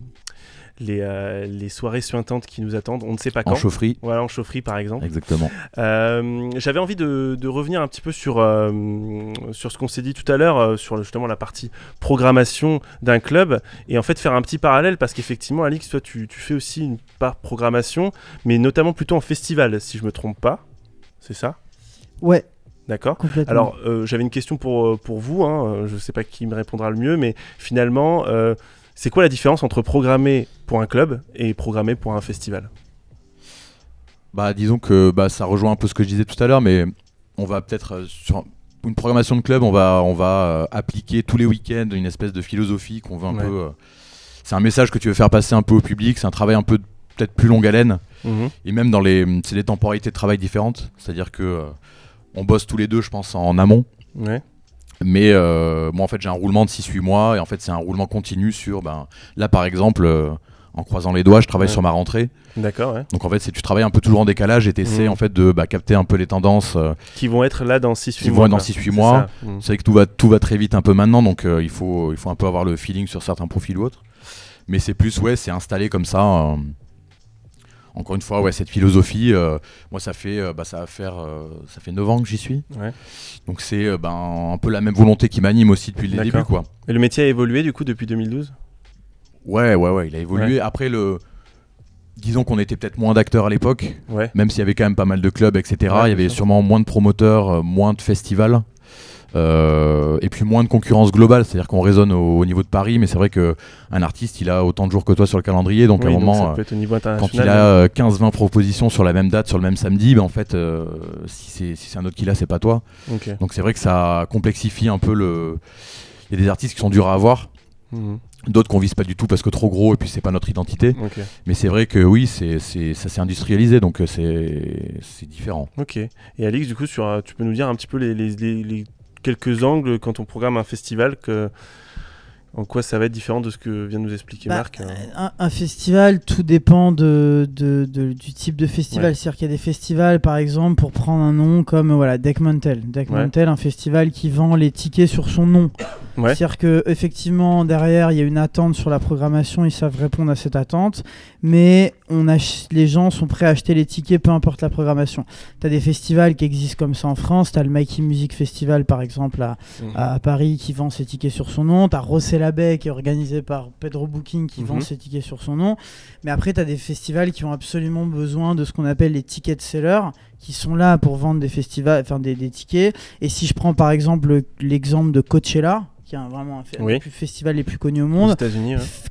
A: les, euh, les soirées suintantes qui nous attendent. On ne sait pas quand.
B: En chaufferie.
A: Voilà, en chaufferie par exemple.
B: Exactement.
A: Euh, J'avais envie de, de revenir un petit peu sur, euh, sur ce qu'on s'est dit tout à l'heure, euh, sur justement la partie programmation d'un club, et en fait faire un petit parallèle, parce qu'effectivement, Alix, toi, tu, tu fais aussi une part programmation, mais notamment plutôt en festival, si je me trompe pas. C'est ça?
C: Ouais,
A: D'accord
C: complètement.
A: alors, euh, j'avais une question pour, pour vous, hein, je ne sais pas qui me répondra le mieux, mais finalement, euh, c'est quoi la différence entre programmer pour un club et programmer pour un festival?
B: Bah, disons que bah, ça rejoint un peu ce que je disais tout à l'heure, mais on va peut-être euh, sur une programmation de club, on va, on va euh, appliquer tous les week-ends une espèce de philosophie qu'on veut un
A: Ouais.
B: peu. euh, c'est un message que tu veux faire passer un peu au public, c'est un travail un peu peut-être plus longue haleine.
A: Mhm.
B: Et même dans les, c'est des temporalités de travail différentes. C'est-à-dire que on bosse tous les deux, je pense, en amont.
A: Ouais.
B: Mais euh, moi, en fait, j'ai un roulement de 6-8 mois. Et en fait, c'est un roulement continu sur. Ben, là, par exemple, euh, en croisant les doigts, je travaille
A: Ouais.
B: sur ma rentrée.
A: D'accord, ouais.
B: Donc, en fait, c'est tu travailles un peu toujours en décalage et tu essaies
A: Mhm.
B: en fait, de bah, capter un peu les tendances. euh.
A: Qui vont être là dans 6-8
B: Qui
A: mois.
B: vont être dans
A: quoi.
B: 6-8
A: C'est
B: mois.
A: ça. Mhm.
B: C'est vrai que tout va, tout va très vite un peu maintenant. Donc, euh, il, faut, il faut un peu avoir le feeling sur certains profils ou autres. Mais c'est plus, ouais, c'est installé comme ça. euh, encore une fois, ouais, cette philosophie, euh, moi, ça fait, euh, bah, ça va faire, euh, ça fait 9 ans que j'y suis.
A: Ouais.
B: Donc, c'est ben, un peu la même volonté qui m'anime aussi depuis le début, quoi.
A: Et le métier a évolué du coup depuis 2012
B: Ouais, ouais, ouais, il a évolué. Après, le... disons qu'on était peut-être moins d'acteurs à l'époque,
A: Ouais.
B: même s'il y avait quand même pas mal de clubs, etc. Il y avait
A: sûr.
B: sûrement moins de promoteurs, moins de festivals. Euh, et puis moins de concurrence globale, c'est-à-dire qu'on raisonne au, au niveau de Paris, mais c'est vrai que un artiste, il a autant de jours que toi sur le calendrier, donc à
A: Oui,
B: un moment, euh, quand il a euh, 15-20 propositions sur la même date, sur le même samedi, ben en fait, euh, si c'est si un autre qui l'a, c'est pas toi. Donc c'est vrai que ça complexifie un peu le. Il y a des artistes qui sont durs à avoir,
A: Mhm.
B: d'autres qu'on vise pas du tout parce que trop gros et puis c'est pas notre identité. Mais c'est vrai que oui, c'est ça s'est industrialisé, donc euh, c'est différent.
A: Ok. Et Alix, du coup, sur, euh, tu peux nous dire un petit peu les, les- les- les quelques angles quand on programme un festival, que, en quoi ça va être différent de ce que vient de nous expliquer
C: Bah,
A: Marc euh.
C: Un, un festival, tout dépend de, de- de- du type de festival.
A: Ouais.
C: C'est-à-dire qu'il y a des festivals, par exemple, pour prendre un nom comme voilà, Deck Mantel. Deck
A: Ouais.
C: Mantel, un festival qui vend les tickets sur son nom.
A: Ouais.
C: C'est-à-dire que effectivement derrière il y a une attente sur la programmation, ils savent répondre à cette attente, mais on ach- les gens sont prêts à acheter les tickets peu importe la programmation. Tu as des festivals qui existent comme ça en France, tu as le Mikey Music Festival par exemple à,
A: Mhm.
C: à Paris qui vend ses tickets sur son nom, tu as Rossé qui est organisé par Pedro Booking qui vend
A: Mhm.
C: ses tickets sur son nom, mais après tu as des festivals qui ont absolument besoin de ce qu'on appelle les tickets sellers qui sont là pour vendre des festivals, enfin des, des tickets. Et si je prends par exemple le- l'exemple de Coachella, qui est un- vraiment un, fe- un
A: Oui.
C: des plus festivals les plus connus au monde,
A: ouais.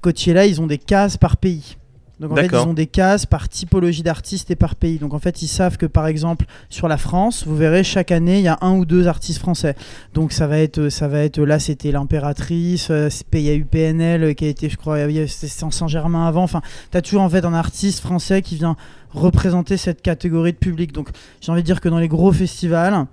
C: Coachella, ils ont des cases par pays. Donc en fait, ils ont des cases par typologie d'artistes et par pays. Donc en fait, ils savent que par exemple sur la France, vous verrez chaque année, il y a un ou deux artistes français. Donc ça va être, ça va être là, c'était l'impératrice. euh, Il y a eu PNL euh, qui a été, je crois, c'était Saint-Germain avant. Enfin, t'as toujours en fait un artiste français qui vient représenter cette catégorie de public. Donc j'ai envie de dire que dans les gros festivals.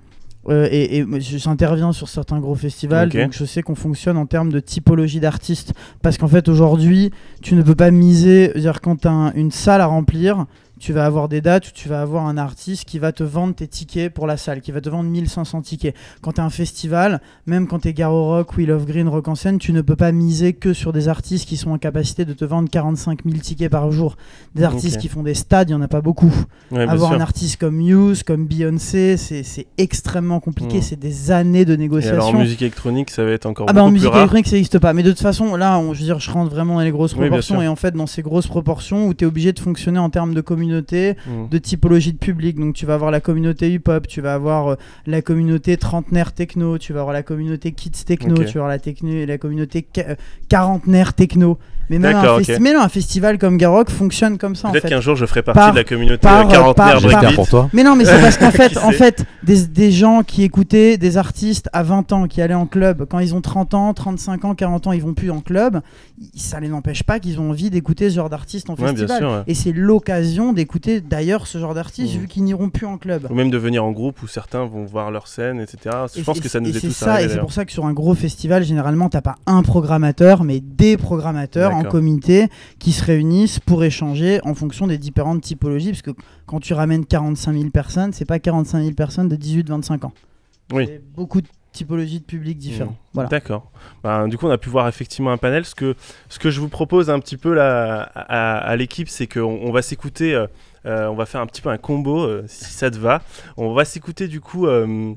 C: Euh, et, et j'interviens sur certains gros festivals, donc je sais qu'on fonctionne en termes de typologie d'artistes. Parce qu'en fait, aujourd'hui, tu ne peux pas miser. C'est-à-dire, quand tu as une salle à remplir, tu vas avoir des dates où tu vas avoir un artiste qui va te vendre tes tickets pour la salle, qui va te vendre 1500 tickets. Quand tu as un festival, même quand tu es Garo Rock, Wheel of Green, Rock en scène, tu ne peux pas miser que sur des artistes qui sont en capacité de te vendre 45 000 tickets par jour. Des artistes qui font des stades, il n'y en a pas beaucoup.
A: Ouais,
C: avoir un artiste comme Muse, comme Beyoncé, c'est extrêmement compliqué.
A: Mm.
C: C'est des années de
A: Et
C: négociation.
A: alors en musique électronique, ça va être encore
C: Ah bah en musique
A: plus rare.
C: électronique ça n'existe pas. Mais de toute façon, là, on- je veux dire, je rentre vraiment dans les grosses proportions. et en fait, dans ces grosses proportions où tu es obligé de fonctionner en termes de
A: Mhm.
C: de typologie de public. Donc tu vas avoir la communauté hip-hop, tu vas avoir euh, la communauté trentenaire techno, tu vas avoir la communauté kids techno, tu vas avoir la, techno, la communauté euh, quarantenaire techno. Mais même un, mais non, un festival comme Garrock fonctionne comme ça en
A: Peut-être
C: fait.
A: qu'un jour je ferai partie
C: Par-
A: de la communauté
C: par-
A: quarantenaire
C: par-
B: pour toi.
C: Mais non, mais c'est parce qu'en fait, en fait des, des gens qui écoutaient des artistes à 20 ans, qui allaient en club, quand ils ont 30 ans, 35 ans, 40 ans, ils vont plus en club, ça les n'empêche pas qu'ils ont envie d'écouter ce genre d'artistes en
A: Ouais, bien
C: festival.
A: sûr, ouais.
C: Et c'est l'occasion d'écouter d'ailleurs ce genre d'artistes
A: Mhm.
C: vu qu'ils n'iront plus en club.
A: Ou même de venir en groupe où certains vont voir leur scène, etc. Je
C: Et
A: pense que ça nous est
C: c'est
A: tous
C: ça,
A: arrivé,
C: et c'est pour ça que sur un gros festival, généralement, t'as pas un programmateur, mais des programmateurs en comité qui se réunissent pour échanger en fonction des différentes typologies, parce que quand tu ramènes 45 000 personnes, c'est pas 45 000 personnes de 18-25 ans.
A: Oui.
C: Beaucoup de typologies de public différents.
A: Mhm.
C: Voilà.
A: D'accord. Ben, du coup, on a pu voir effectivement un panel. Ce que, ce que je vous propose un petit peu là, à, à l'équipe, c'est qu'on on va s'écouter, euh, euh, on va faire un petit peu un combo, euh, si ça te va. On va s'écouter du coup euh,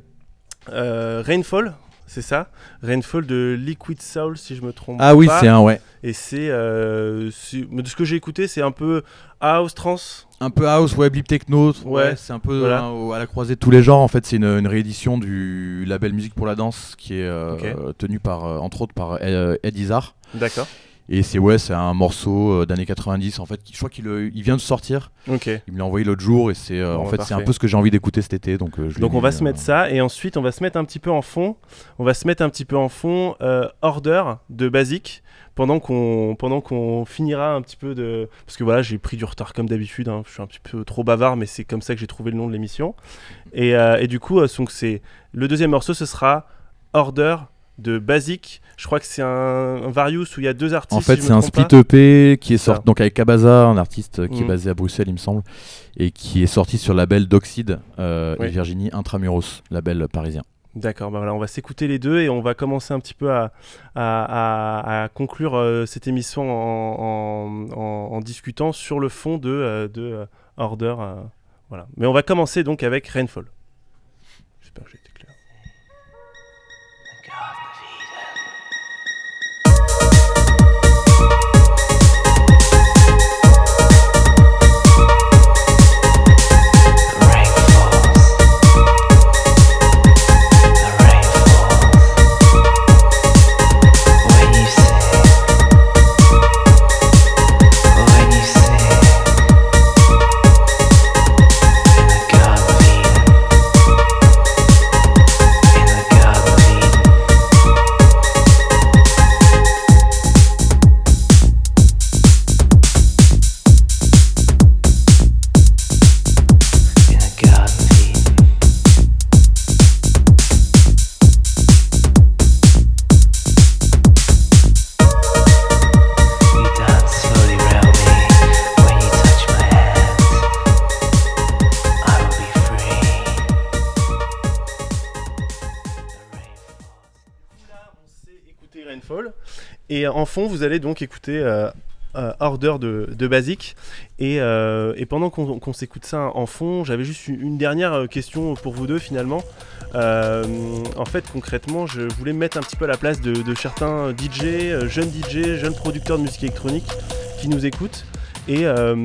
A: Rainfall, c'est ça Rainfall de Liquid Soul, si je me trompe
B: Ah oui, c'est un ouais.
A: Et c'est, euh, de ce que j'ai écouté, c'est un peu house, trans.
B: Un peu house, ouais, blip techno, ouais,
A: Ouais,
B: c'est un peu
A: voilà.
B: hein, à la croisée de tous les genres. En fait, c'est une, une réédition du label Musique pour la danse qui est euh,
A: Ok.
B: tenu par, euh, entre autres, par euh, Ed Izzard.
A: D'accord.
B: Et c'est ouais, c'est un morceau euh, d'années 90 en fait. Je crois qu'il euh, il vient de sortir.
A: Ok.
B: Il me l'a envoyé l'autre jour et c'est euh,
A: Bon,
B: en fait c'est un peu ce que j'ai envie d'écouter cet été. Donc, je l'ai
A: Donc on
B: mis,
A: va se mettre ça et ensuite on va se mettre un petit peu en fond. On va se mettre un petit peu en fond Order de Basic pendant qu'on pendant qu'on finira un petit peu de parce que voilà j'ai pris du retard comme d'habitude. hein. Je suis un petit peu trop bavard mais c'est comme ça que j'ai trouvé le nom de l'émission. Et, euh, et du coup euh, donc c'est le deuxième morceau ce sera Order de Basic. Je crois que c'est un, un Various où il y a deux artistes.
B: En fait,
A: si
B: c'est un split
A: pas.
B: EP qui est sorti donc avec Kabaza, un artiste euh, qui est
A: Mhm.
B: basé à Bruxelles, il me semble, et qui est sorti sur le label d'Oxide euh,
A: Oui.
B: et Virginie Intramuros, label parisien.
A: D'accord, bah voilà, on va s'écouter les deux et on va commencer un petit peu à, à, à- à conclure euh, cette émission en, en- en- en discutant sur le fond de, euh, de Order. voilà. Mais on va commencer donc avec Rainfall. Et en fond, vous allez donc écouter euh, euh, Order de, de Basic. Et, euh, et pendant qu'on s'écoute ça en fond, j'avais juste une, dernière euh, question pour vous deux finalement. Euh, en fait, concrètement, je voulais me mettre un petit peu à la place de, certains DJ, euh, jeunes DJ, jeunes producteurs de musique électronique qui nous écoutent. Et, euh,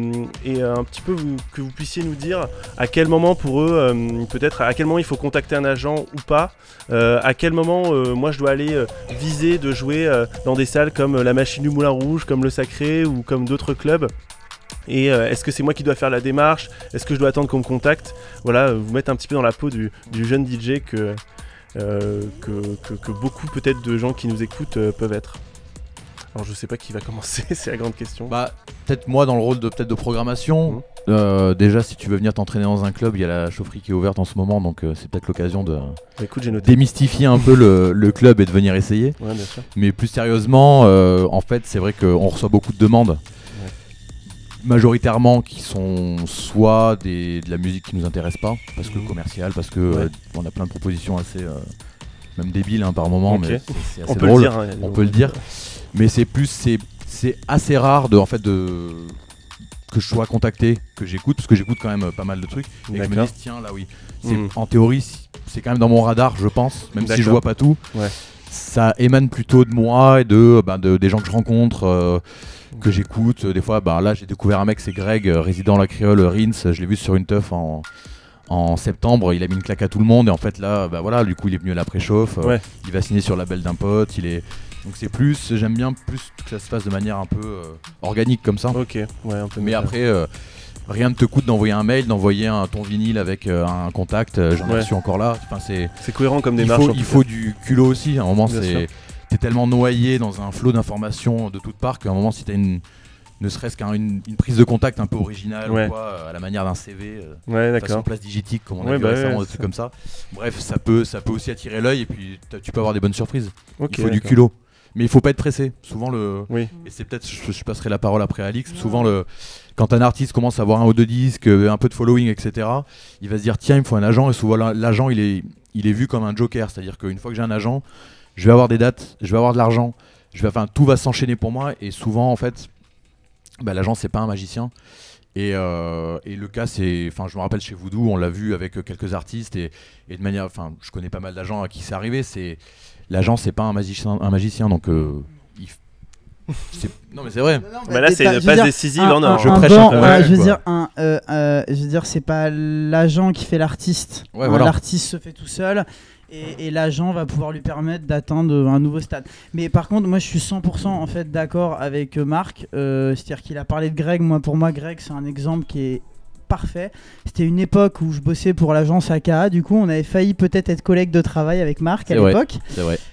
A: et un petit peu que vous puissiez nous dire à quel moment pour eux, euh, peut-être à quel moment il faut contacter un agent ou pas, euh, à quel moment euh, moi je dois aller euh, viser de jouer euh, dans des salles comme euh, la Machine du Moulin Rouge, comme le Sacré ou comme d'autres clubs. Et euh, est-ce que c'est moi qui dois faire la démarche? Est-ce que je dois attendre qu'on me contacte? Voilà, euh, vous mettre un petit peu dans la peau du, jeune DJ que, euh, que, que- beaucoup peut-être de gens qui nous écoutent euh, peuvent être. Alors je sais pas qui va commencer, c'est la grande question.
B: Bah, peut-être moi dans le rôle de peut-être de programmation.
A: Mhm.
B: Euh, déjà, si tu veux venir t'entraîner dans un club, il y a la chaufferie qui est ouverte en ce moment, donc euh, c'est peut-être l'occasion de
A: Bah, écoute,
B: démystifier un peu le, le club et de venir essayer.
A: Ouais, bien sûr.
B: Mais plus sérieusement, euh, en fait, c'est vrai qu'on reçoit beaucoup de demandes. Majoritairement qui sont soit des, de la musique qui nous intéresse pas, parce que
A: Mhm.
B: commercial, parce que
A: Ouais.
B: on a plein de propositions assez, même débiles hein, par moment, mais c'est- c'est assez
A: On peut
B: drôle.
A: le dire. hein,
B: on peut le dire. Mais c'est plus, c'est, c'est assez rare de, en fait, de que je sois contacté, que j'écoute, parce que j'écoute quand même euh, pas mal de trucs, et que je me dise tiens là oui,
A: Mhm.
B: en théorie c'est quand même dans mon radar, je pense, même si je vois pas tout.
A: Ouais.
B: Ça émane plutôt de moi et de, bah, de- des gens que je rencontre. euh, que j'écoute, des fois, bah, là j'ai découvert un mec, c'est Greg, euh, résident la Créole, Rins, je l'ai vu sur une teuf en, en septembre, il a mis une claque à tout le monde et en fait là, bah voilà, du coup il est venu à la préchauffe, euh,
A: Ouais.
B: il va signer sur le label d'un pote, il est donc c'est plus, j'aime bien plus que ça se fasse de manière un peu euh, organique comme ça.
A: Ok, ouais, un peu.
B: Mais après, euh, rien ne te coûte d'envoyer un mail, d'envoyer un, ton vinyle avec euh, un contact, j'en ai
A: Ouais.
B: reçu encore là. Enfin, c'est,
A: c'est cohérent comme
B: il
A: démarche.
B: faut,
A: en
B: il faut du culot aussi. À un moment,
A: Bien sûr.
B: c'est, t'es tellement noyé dans un flot d'informations de toutes parts qu'à un moment, si t'as une, ne serait-ce qu'une une prise de contact un peu originale
A: Ouais.
B: ou quoi, à la manière d'un CV,
A: Ouais,
B: façon place digitique, comme on a
A: Ouais,
B: vu
A: bah
B: récemment, des
A: ça.
B: trucs comme ça. Bref, ça peut, ça peut aussi attirer l'œil et puis tu peux avoir des bonnes surprises. Il faut du culot. Mais il faut pas être pressé. Souvent le,
A: Oui.
B: et c'est peut-être, je, je passerai la parole après à Alix. Souvent, le, quand un artiste commence à avoir un ou deux disques, euh, un peu de following, etc., il va se dire tiens, il me faut un agent. Et souvent, la- l'agent, il est, il est vu comme un joker. C'est-à-dire qu'une fois que j'ai un agent, je vais avoir des dates, je vais avoir de l'argent, je vais, enfin, tout va s'enchaîner pour moi. Et souvent, en fait, bah, l'agent, c'est pas un magicien. Et, euh, et le cas, c'est, enfin, je me rappelle chez Voodoo, on l'a vu avec euh, quelques artistes et, et de manière, enfin, je connais pas mal d'agents à qui c'est arrivé. C'est l'agent, c'est pas un magicien, un magicien, donc euh, il f- c'est- non mais c'est vrai.
A: Bah là,
C: t'es
A: c'est
C: pas-
A: une passe décisive
C: un-
A: en or.
C: un-
B: Je
C: un
B: prêche un peu,
C: ouais,
B: ouais,
C: je veux dire, un, euh, euh, je veux dire, c'est pas l'agent qui fait l'artiste.
B: Ouais,
C: Hein,
B: voilà.
C: L'artiste se fait tout seul. Et, et l'agent va pouvoir lui permettre d'atteindre un nouveau stade. Mais par contre, moi, je suis 100% en fait d'accord avec euh, Marc. Euh, C'est-à-dire qu'il a parlé de Greg. Moi, pour moi, Greg, c'est un exemple qui est parfait. C'était une époque où je bossais pour l'agence AKA. Du coup, on avait failli peut-être être collègues de travail avec Marc à l'époque.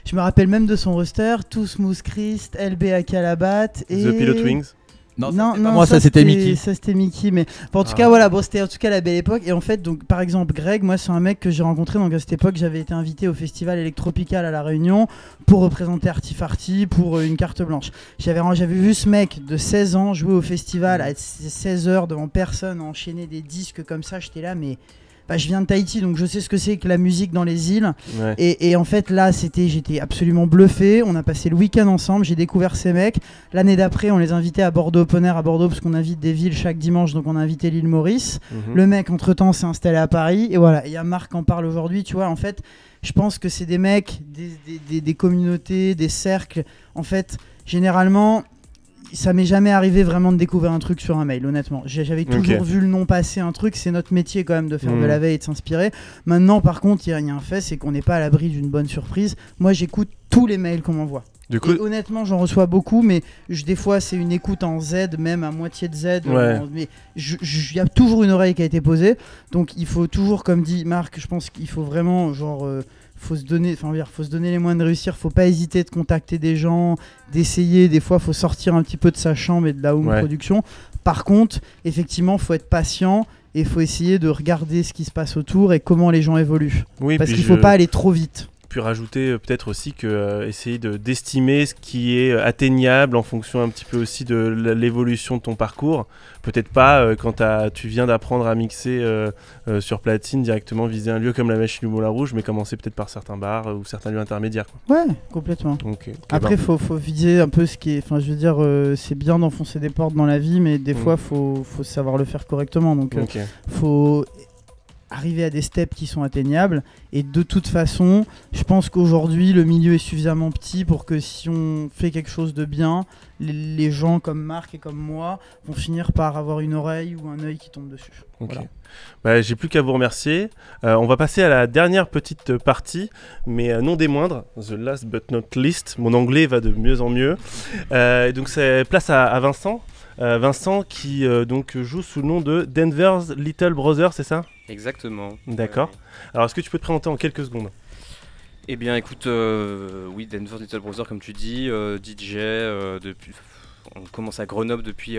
C: Je me rappelle même de son roster, tout Smooth Christ, LB Calabat et
A: The Pilot Wings.
B: Non,
C: non, non,
B: moi, ça c'était Mickey.
C: Ça c'était Mickey, mais bon, en tout
A: Ah.
C: cas voilà, bon c'était en tout cas la belle époque. Et en fait, donc par exemple Greg, moi c'est un mec que j'ai rencontré. Donc à cette époque, j'avais été invité au festival Electropical à la Réunion pour représenter Artifarty pour euh, une carte blanche. J'avais j'avais vu ce mec de 16 ans jouer au festival à 16 heures devant personne, enchaîner des disques comme ça. J'étais là, mais bah, je viens de Tahiti, donc je sais ce que c'est que la musique dans les îles.
A: Ouais.
C: Et, et en fait, là, c'était, j'étais absolument bluffé. On a passé le week-end ensemble. J'ai découvert ces mecs. L'année d'après, on les invitait à Bordeaux Open Air à Bordeaux parce qu'on invite des villes chaque dimanche. Donc, on a invité l'île Maurice.
A: Mhm.
C: Le mec, entre temps, s'est installé à Paris. Et voilà. Il y a Marc qui en parle aujourd'hui. Tu vois, en fait, je pense que c'est des mecs, des, des- des- des communautés, des cercles. En fait, généralement. Ça m'est jamais arrivé vraiment de découvrir un truc sur un mail, honnêtement. J'avais toujours vu le nom passer un truc, c'est notre métier quand même de faire de
A: Mhm.
C: la veille et de s'inspirer. Maintenant, par contre, il y, a- un fait, c'est qu'on n'est pas à l'abri d'une bonne surprise. Moi, j'écoute tous les mails qu'on m'envoie.
A: Du coup,
C: Et honnêtement, j'en reçois beaucoup, mais je- des fois, c'est une écoute en Z, même à moitié de Z.
A: Ouais.
C: mais je- il y a toujours une oreille qui a été posée. Donc, il faut toujours, comme dit Marc, je pense qu'il faut vraiment, genre, euh, faut se donner, enfin, dire, faut se donner les moyens de réussir. Faut pas hésiter de contacter des gens, d'essayer. Des fois, faut sortir un petit peu de sa chambre et de la home
A: Ouais.
C: production. Par contre, effectivement, faut être patient et faut essayer de regarder ce qui se passe autour et comment les gens évoluent.
A: oui,
C: Parce qu'il faut
A: je-
C: pas aller trop vite.
A: Pu rajouter euh, peut-être aussi que euh, essayer de d'estimer ce qui est euh, atteignable en fonction un petit peu aussi de l'évolution de ton parcours. Peut-être pas quand tu viens d'apprendre à mixer sur platine directement viser un lieu comme la machine au Moulin Rouge, mais commencer peut-être par certains bars ou certains lieux intermédiaires. Quoi.
C: Ouais, complètement. Après, faut, faut viser un peu ce qui est. Enfin, je veux dire, c'est bien d'enfoncer des portes dans la vie, mais des
A: Mm.
C: fois, faut, faut savoir le faire correctement. Donc, euh,
A: ok.
C: faut arriver à des steps qui sont atteignables. Et de toute façon, je pense qu'aujourd'hui, le milieu est suffisamment petit pour que si on fait quelque chose de bien, les, les gens comme Marc et comme moi vont finir par avoir une oreille ou un œil qui tombe dessus.
A: Ok.
C: Voilà.
A: Bah, J'ai plus qu'à vous remercier. Euh, on va passer à la dernière petite partie, mais euh, non des moindres, the last but not least. Mon anglais va de mieux en mieux. Euh, et donc c'est place à, à Vincent. Euh, Vincent qui euh, donc joue sous le nom de Denver's Little Brother, c'est ça?
H: Exactement.
A: D'accord. Alors est-ce que tu peux te présenter en quelques secondes?
H: Eh bien, écoute, euh, oui, Denver Little Brother, comme tu dis, DJ, depuis, on commence à Grenoble depuis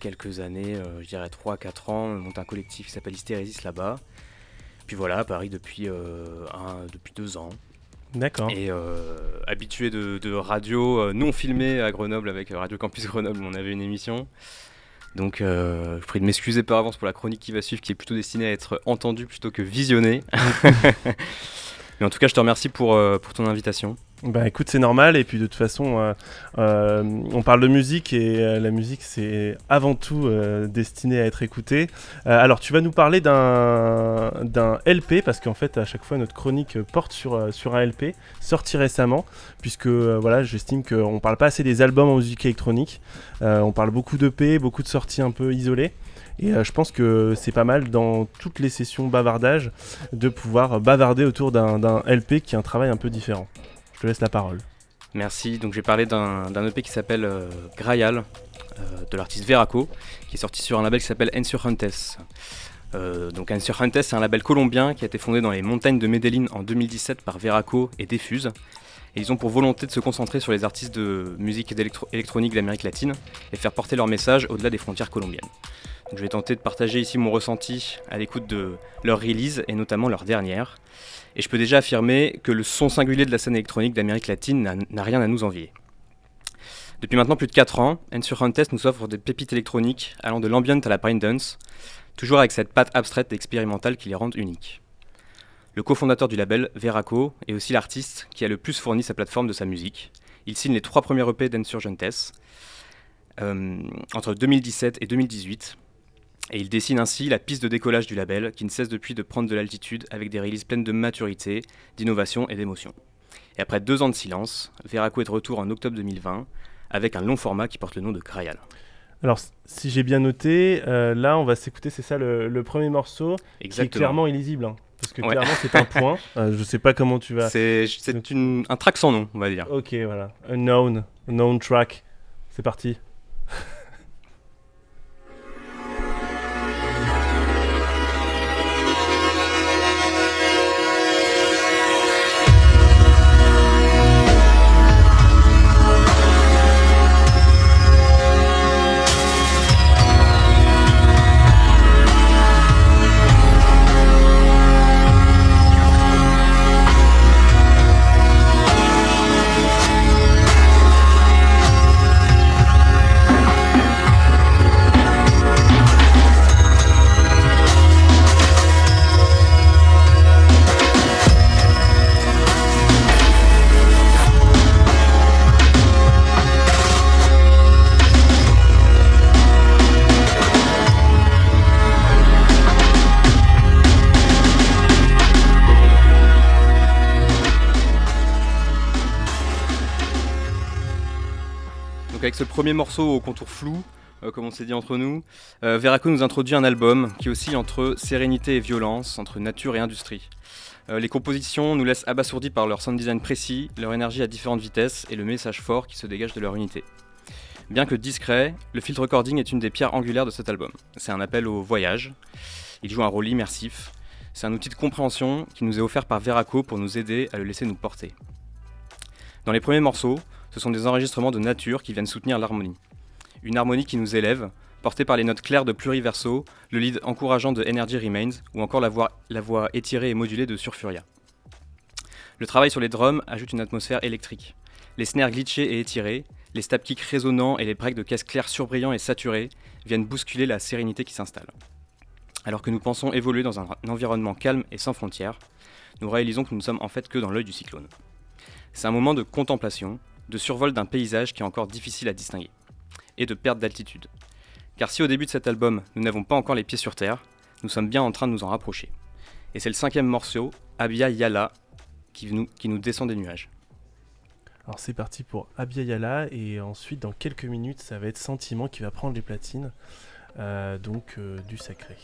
H: quelques années, je dirais 3-4 ans. On monte un collectif qui s'appelle Hystérésis là-bas. Puis voilà, à Paris depuis, un- depuis deux ans.
A: D'accord.
H: Et euh, habitué de, de radio euh, non filmée à Grenoble avec euh, Radio Campus Grenoble on avait une émission. Donc euh, je prie de m'excuser par avance pour la chronique qui va suivre qui est plutôt destinée à être entendue plutôt que visionnée. Mais en tout cas je te remercie pour, euh, pour ton invitation.
A: Bah écoute, c'est normal. Et puis de toute façon, euh, euh, on parle de musique et euh, la musique, c'est avant tout destiné à être écouté. Euh, alors, tu vas nous parler d'un LP parce qu'en fait, à chaque fois, notre chronique porte sur, sur un LP sorti récemment, puisque voilà, j'estime qu'on parle pas assez des albums en musique électronique. On parle beaucoup d'EP, beaucoup de sorties un peu isolées. Et je pense que c'est pas mal dans toutes les sessions bavardage de pouvoir bavarder autour d'un LP qui est un travail un peu différent. Je te laisse la parole.
H: Merci. Donc j'ai parlé d'un EP qui s'appelle euh, Grayal euh, de l'artiste Veraco qui est sorti sur un label qui s'appelle Insurgentes. Euh, donc Insurgentes c'est un label colombien qui a été fondé dans les montagnes de Medellín en 2017 par Veraco et Defuse. Et ils ont pour volonté de se concentrer sur les artistes de musique et d'électro- électronique d'Amérique latine et faire porter leur message au-delà des frontières colombiennes. Je vais tenter de partager ici mon ressenti à l'écoute de leur release et notamment leur dernière. Et je peux déjà affirmer que le son singulier de la scène électronique d'Amérique latine n'a- rien à nous envier. Depuis maintenant plus de 4 ans, Insurgentes nous offre des pépites électroniques allant de l'ambient à la brain dance, toujours avec cette patte abstraite et expérimentale qui les rend uniques. Le cofondateur du label, Veraco, est aussi l'artiste qui a le plus fourni sa plateforme de sa musique. Il signe les trois premiers EP d'Insurgentes euh, entre 2017 et 2018, et il dessine ainsi la piste de décollage du label qui ne cesse depuis de prendre de l'altitude avec des releases pleines de maturité, d'innovation et d'émotion. Et après deux ans de silence, Veraco est de retour en octobre 2020 avec un long format qui porte le nom de Grayal.
A: Alors, si j'ai bien noté, euh, là, on va s'écouter, c'est ça, le, le premier morceau, qui est
H: Exactement.
A: clairement illisible. hein, parce que
H: Ouais.
A: clairement, c'est un point. Euh, je sais pas comment tu vas.
H: C'est un track sans nom, on va dire.
A: Ok, voilà. Unknown, unknown track. C'est parti.
H: Avec ce premier morceau au contour flou, euh, comme on s'est dit entre nous, euh, Veraco nous introduit un album qui oscille entre sérénité et violence, entre nature et industrie. Euh, les compositions nous laissent abasourdis par leur sound design précis, leur énergie à différentes vitesses et le message fort qui se dégage de leur unité. Bien que discret, le field recording est une des pierres angulaires de cet album. C'est un appel au voyage. Il joue un rôle immersif. C'est un outil de compréhension qui nous est offert par Veraco pour nous aider à le laisser nous porter. Dans les premiers morceaux, ce sont des enregistrements de nature qui viennent soutenir l'harmonie. Une harmonie qui nous élève, portée par les notes claires de Pluriverso, le lead encourageant de Energy Remains ou encore la voix, étirée et modulée de Surfuria. Le travail sur les drums ajoute une atmosphère électrique. Les snares glitchés et étirés, les stab kicks résonnants et les breaks de caisse claire surbrillants et saturés viennent bousculer la sérénité qui s'installe. Alors que nous pensons évoluer dans un environnement calme et sans frontières, nous réalisons que nous ne sommes en fait que dans l'œil du cyclone. C'est un moment de contemplation, de survol d'un paysage qui est encore difficile à distinguer, et de perte d'altitude. Car si au début de cet album, nous n'avons pas encore les pieds sur terre, nous sommes bien en train de nous en rapprocher. Et c'est le cinquième morceau, Abia Yala, qui nous, descend des nuages.
A: Alors c'est parti pour Abia Yala et ensuite dans quelques minutes ça va être Sentiment qui va prendre les platines, euh, donc euh, du sacré.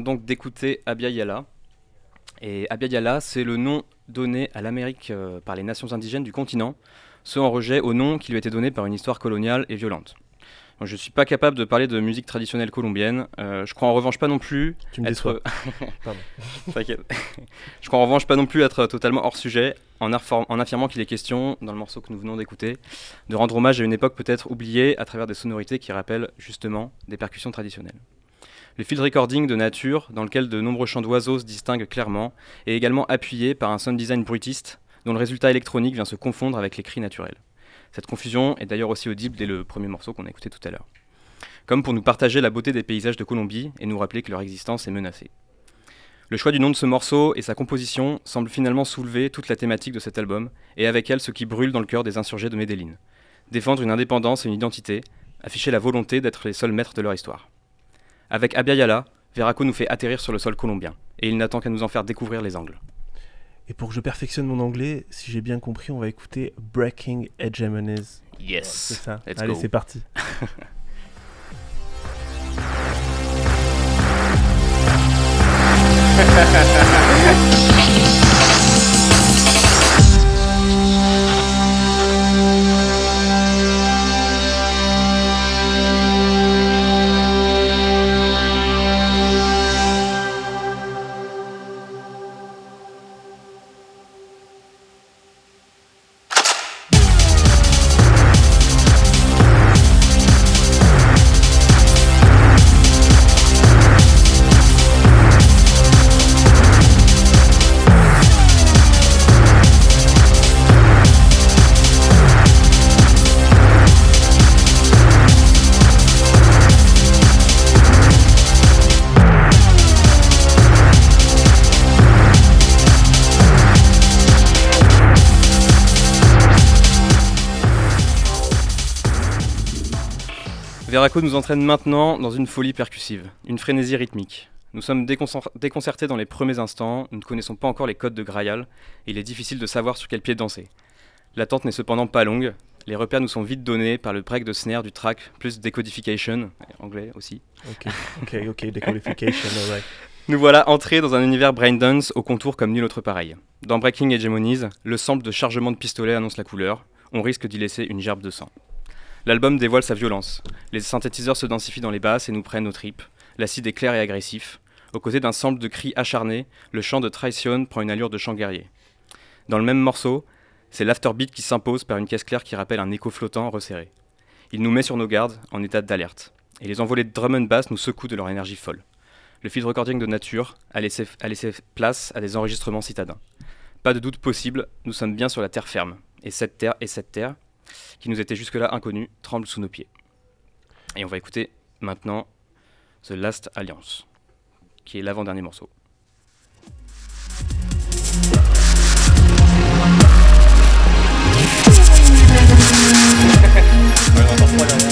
H: Vient donc, d'écouter Abya Yala. Et Abya Yala, c'est le nom donné à l'Amérique euh, par les nations indigènes du continent, ce en rejet au nom qui lui était donné par une histoire coloniale et violente. Donc, je ne suis pas capable de parler de musique traditionnelle colombienne. Euh, je crois en revanche pas non plus
A: Tu me
H: être... T'inquiète. je crois en revanche pas non plus être totalement hors sujet en affirmant qu'il est question, dans le morceau que nous venons d'écouter, de rendre hommage à une époque peut-être oubliée à travers des sonorités qui rappellent justement des percussions traditionnelles. Le field recording de nature, dans lequel de nombreux chants d'oiseaux se distinguent clairement, est également appuyé par un sound design bruitiste, dont le résultat électronique vient se confondre avec les cris naturels. Cette confusion est d'ailleurs aussi audible dès le premier morceau qu'on a écouté tout à l'heure. Comme pour nous partager la beauté des paysages de Colombie et nous rappeler que leur existence est menacée. Le choix du nom de ce morceau et sa composition semblent finalement soulever toute la thématique de cet album, et avec elle ce qui brûle dans le cœur des insurgés de Medellin. Défendre une indépendance et une identité, afficher la volonté d'être les seuls maîtres de leur histoire. Avec Abya Yala, Veraco nous fait atterrir sur le sol colombien, et il n'attend qu'à nous en faire découvrir les angles.
A: Et pour que je perfectionne mon anglais, si j'ai bien compris, on va écouter Breaking Hegemonies.
H: Yes
A: C'est ça.
H: Let's
A: Allez, c'est parti.
H: Veraco nous entraîne maintenant dans une folie percussive, une frénésie rythmique. Nous sommes déconcer- déconcertés dans les premiers instants, nous ne connaissons pas encore les codes de Graal, et il est difficile de savoir sur quel pied danser. L'attente n'est cependant pas longue, les repères nous sont vite donnés par le break de snare du track, plus decodification, anglais aussi.
A: Ok, ok, ok, decodification, alright.
H: Nous voilà entrés dans un univers braindance au contour comme nul autre pareil. Dans Breaking Hegemonies, le sample de chargement de pistolet annonce la couleur, on risque d'y laisser une gerbe de sang. L'album dévoile sa violence. Les synthétiseurs se densifient dans les basses et nous prennent aux tripes. L'acide est clair et agressif. Aux côtés d'un sample de cris acharnés, le chant de Traición prend une allure de chant guerrier. Dans le même morceau, c'est l'afterbeat qui s'impose par une caisse claire qui rappelle un écho flottant resserré. Il nous met sur nos gardes, en état d'alerte. Et les envolées de drum and bass nous secouent de leur énergie folle. Le field recording de nature a laissé place à des enregistrements citadins. Pas de doute possible, nous sommes bien sur la terre ferme. Et cette terre, et cette terre, qui nous était jusque-là inconnue, tremble sous nos pieds. Et on va écouter maintenant The Last Alliance, qui est l'avant-dernier morceau.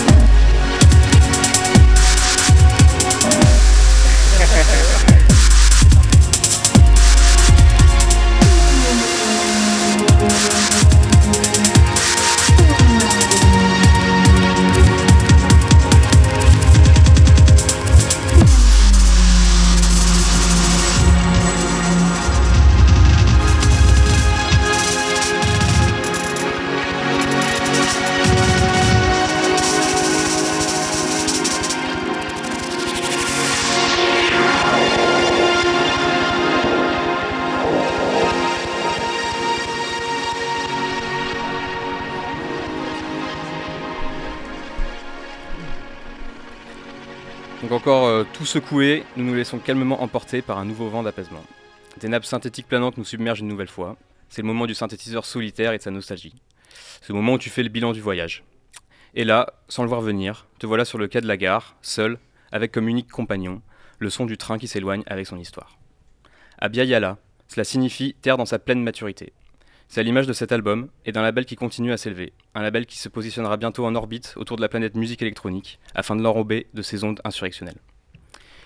H: encore euh, tout secoué, nous nous laissons calmement emporter par un nouveau vent d'apaisement. Des nappes synthétiques planantes nous submergent une nouvelle fois. C'est le moment du synthétiseur solitaire et de sa nostalgie. C'est le moment où tu fais le bilan du voyage. Et là, sans le voir venir, te voilà sur le quai de la gare, seul, avec comme unique compagnon, le son du train qui s'éloigne avec son histoire. Abia Yala, cela signifie terre dans sa pleine maturité. C'est à l'image de cet album et d'un label qui continue à s'élever, un label qui se positionnera bientôt en orbite autour de la planète musique électronique afin de l'enrober de ses ondes insurrectionnelles.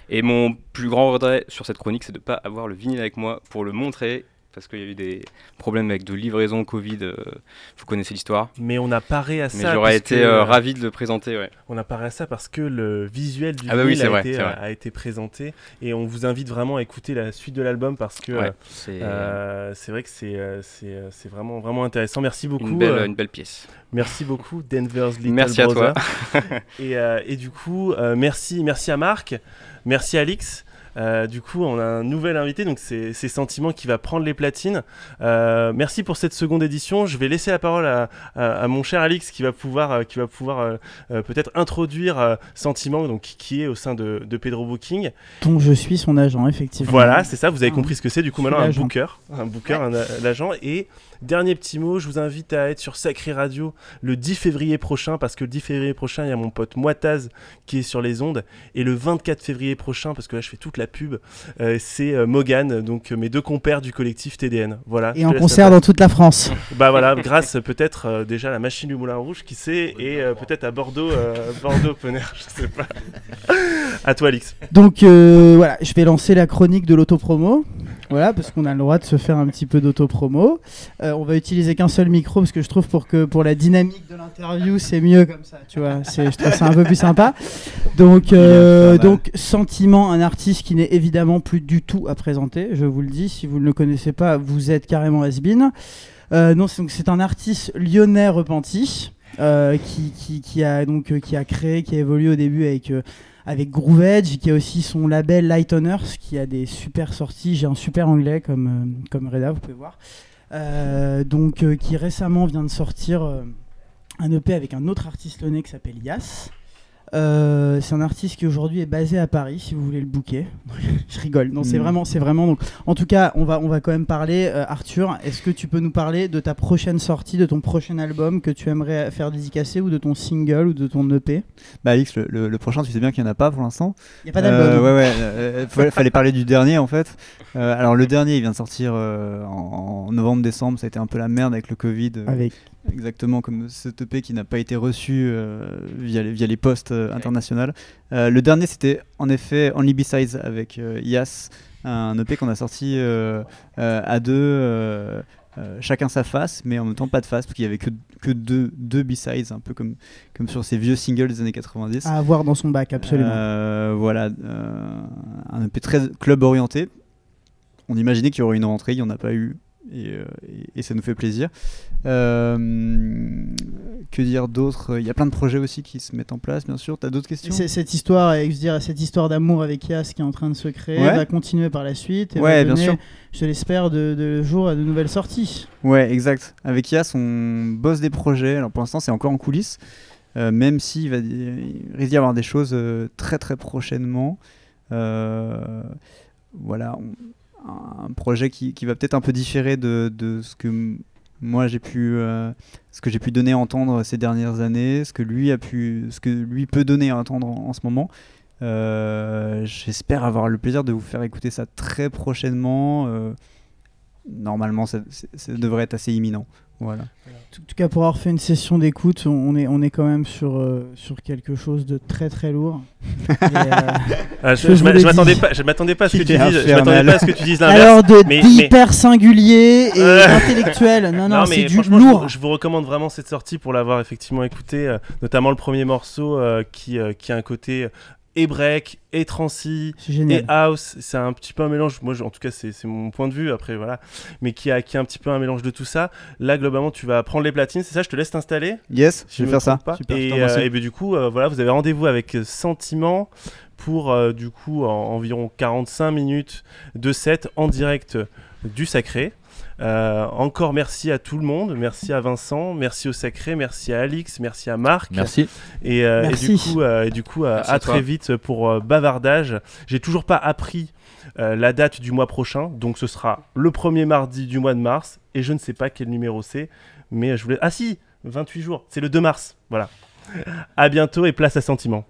H: Et mon plus grand regret sur cette chronique, c'est de ne pas avoir le vinyle avec moi pour le montrer, parce qu'il y a eu des problèmes avec de livraison Covid, euh, vous connaissez l'histoire.
A: Mais on a paré à
H: Mais
A: ça.
H: j'aurais
A: parce
H: été
A: que,
H: euh,
A: euh,
H: ravi de le présenter, ouais.
A: On a parlé à ça parce que le visuel du
H: Ah bah oui,
A: a,
H: vrai,
A: été, a présenté et on vous invite vraiment à écouter la suite de l'album parce que
H: Ouais, c'est
A: euh, vrai que c'est vraiment vraiment intéressant. Merci beaucoup.
H: une, belle, une belle pièce.
A: Merci beaucoup Denver's Little
H: Merci à toi.
A: Et, et du coup, merci, merci à Marc, merci à Alix. Euh, du coup, on a un nouvel invité, donc c'est Sentiment qui va prendre les platines. Euh, merci pour cette seconde édition. Je vais laisser la parole à, à- à mon cher Alix qui va pouvoir, euh, qui va pouvoir peut-être introduire Sentiment, donc qui est au sein de, de Pedro Booking.
C: Donc je suis son agent, effectivement.
A: Voilà, c'est ça. Vous avez
C: Ah,
A: compris ce que c'est. Du coup, maintenant un booker, un booker, un, l'agent. Et dernier petit mot, je vous invite à être sur Sacré Radio le 10 février prochain, parce que le 10 février prochain, il y a mon pote Moitaz qui est sur les ondes, et le 24 février prochain, parce que là, je fais toute la pub, euh, c'est euh, Mogan, donc euh, mes deux compères du collectif TDN. Voilà.
C: Et en concert dans toute la France.
A: bah voilà, grâce euh, peut-être euh, déjà à la machine du Moulin Rouge, qui sait, et euh, peut-être à Bordeaux, euh, Bordeaux Open Air, je sais pas. à toi, Alix.
C: Donc euh, voilà, je vais lancer la chronique de l'autopromo. Voilà, parce qu'on a le droit de se faire un petit peu d'autopromo. Euh, on va utiliser qu'un seul micro parce que je trouve pour que pour la dynamique de l'interview, c'est mieux comme ça, tu vois. C'est, je trouve ça un peu plus sympa. Donc, euh, donc sentiment, un artiste qui n'est évidemment plus du tout à présenter. Je vous le dis, si vous ne le connaissez pas, vous êtes carrément has-been. Euh, non, c'est, donc c'est un artiste lyonnais repenti. euh, qui, qui, qui a donc euh, qui a créé, qui a évolué au début avec euh, avec Groove Edge, qui a aussi son label Light on Earth, qui a des super sorties. J'ai un super anglais comme, euh, comme Reda, vous pouvez voir. Euh, donc, euh, qui récemment vient de sortir un EP avec un autre artiste lyonnais qui s'appelle Yas. Euh, c'est un artiste qui aujourd'hui est basé à Paris, si vous voulez le booker. Je rigole. Non, c'est
I: Mm.
C: vraiment, c'est vraiment. Donc, en tout cas, on va, on va quand même parler. Euh, Arthur, est-ce que tu peux nous parler de ta prochaine sortie, de ton prochain album que tu aimerais faire dédicacer, ou de ton single, ou de ton EP
I: Bah Alix, le, le- le prochain, tu sais bien qu'il n'y en a pas pour l'instant.
C: Il y a pas d'album.
I: Euh, ouais, ouais. euh, fa- fallait parler du dernier en fait. Alors le dernier, il vient de sortir en, en novembre-décembre. Ça a été un peu la merde avec le Covid.
C: Avec
I: Exactement comme ce EP qui n'a pas été reçu euh, via, les, via les postes euh, internationales. Euh, le dernier, c'était en effet Only Besides avec euh, Yas, un EP qu'on a sorti à deux. chacun sa face, mais en même temps pas de face, parce qu'il y avait que, que deux, deux B-sides, un peu comme, comme sur ces vieux singles des années 90.
C: à avoir dans son bac, absolument.
I: Voilà, un EP très club orienté. On imaginait qu'il y aurait une rentrée, il n'y en a pas eu et, euh, et- et ça nous fait plaisir. Euh, que dire d'autre? Il y a plein de projets aussi qui se mettent en place, bien sûr. Tu as d'autres questions?
C: C'est- Cette histoire, je veux dire, cette histoire d'amour avec Yas qui est en train de se créer
I: Ouais.
C: va continuer par la suite. Et
I: Ouais,
C: va
I: bien sûr.
C: Je l'espère de, de jour à de nouvelles sorties.
I: Ouais, exact. Avec Yas, on bosse des projets. Alors pour l'instant, c'est encore en coulisses. Euh, même s'il va, il risque d'y avoir des choses euh, très très prochainement. Voilà, on- un projet qui, qui va peut-être un peu différer de, de ce que moi j'ai pu, euh, ce que j'ai pu donner à entendre ces dernières années, ce que lui a pu, ce que lui peut donner à entendre en, en ce moment. Euh, J'espère avoir le plaisir de vous faire écouter ça très prochainement. Euh, normalement, ça, c'est- ça devrait être assez imminent. Voilà.
C: En tout cas, pour avoir fait une session d'écoute, on- est, on est quand même sur, euh, sur quelque chose de très très lourd. Et, euh,
A: Ah, je
C: je
A: m'attendais pas, je m'attendais pas à ce que tu dises. Je m'attendais pas à ce que tu dises l'inverse.
C: Alors de
A: mais- mais-
C: d'hyper singulier et
A: Euh.
C: intellectuel. Non, non, c'est
A: mais
C: du lourd.
A: Je, vous recommande vraiment cette sortie pour l'avoir effectivement écouté, euh, notamment le premier morceau euh, qui, euh, qui a un côté et break, et transi, et house. C'est un petit peu un mélange, moi je- en tout cas c'est mon point de vue après, voilà, mais qui a, qui a un petit peu un mélange de tout ça. Là, globalement, tu vas prendre les platines, c'est ça, je te laisse t'installer.
I: Yes,
A: si
I: je vais faire ça.
A: pas.
I: Super,
A: et, euh, et ben, du coup, euh, voilà, vous avez rendez-vous avec euh, Sentiment pour euh, du coup en- environ 45 minutes de set en direct du Sacré. Euh, encore merci à tout le monde, merci à Vincent, merci au Sacré, merci à Alix, merci à Marc.
B: Merci.
A: Et, euh, et du coup, euh, et du coup euh, à très vite pour euh, Bavardage. J'ai toujours pas appris euh, la date du mois prochain, donc ce sera le premier mardi du mois de mars, et je ne sais pas quel numéro c'est, mais je voulais... Ah si 28 jours, c'est le 2 mars, voilà. À bientôt et place à Sentiment.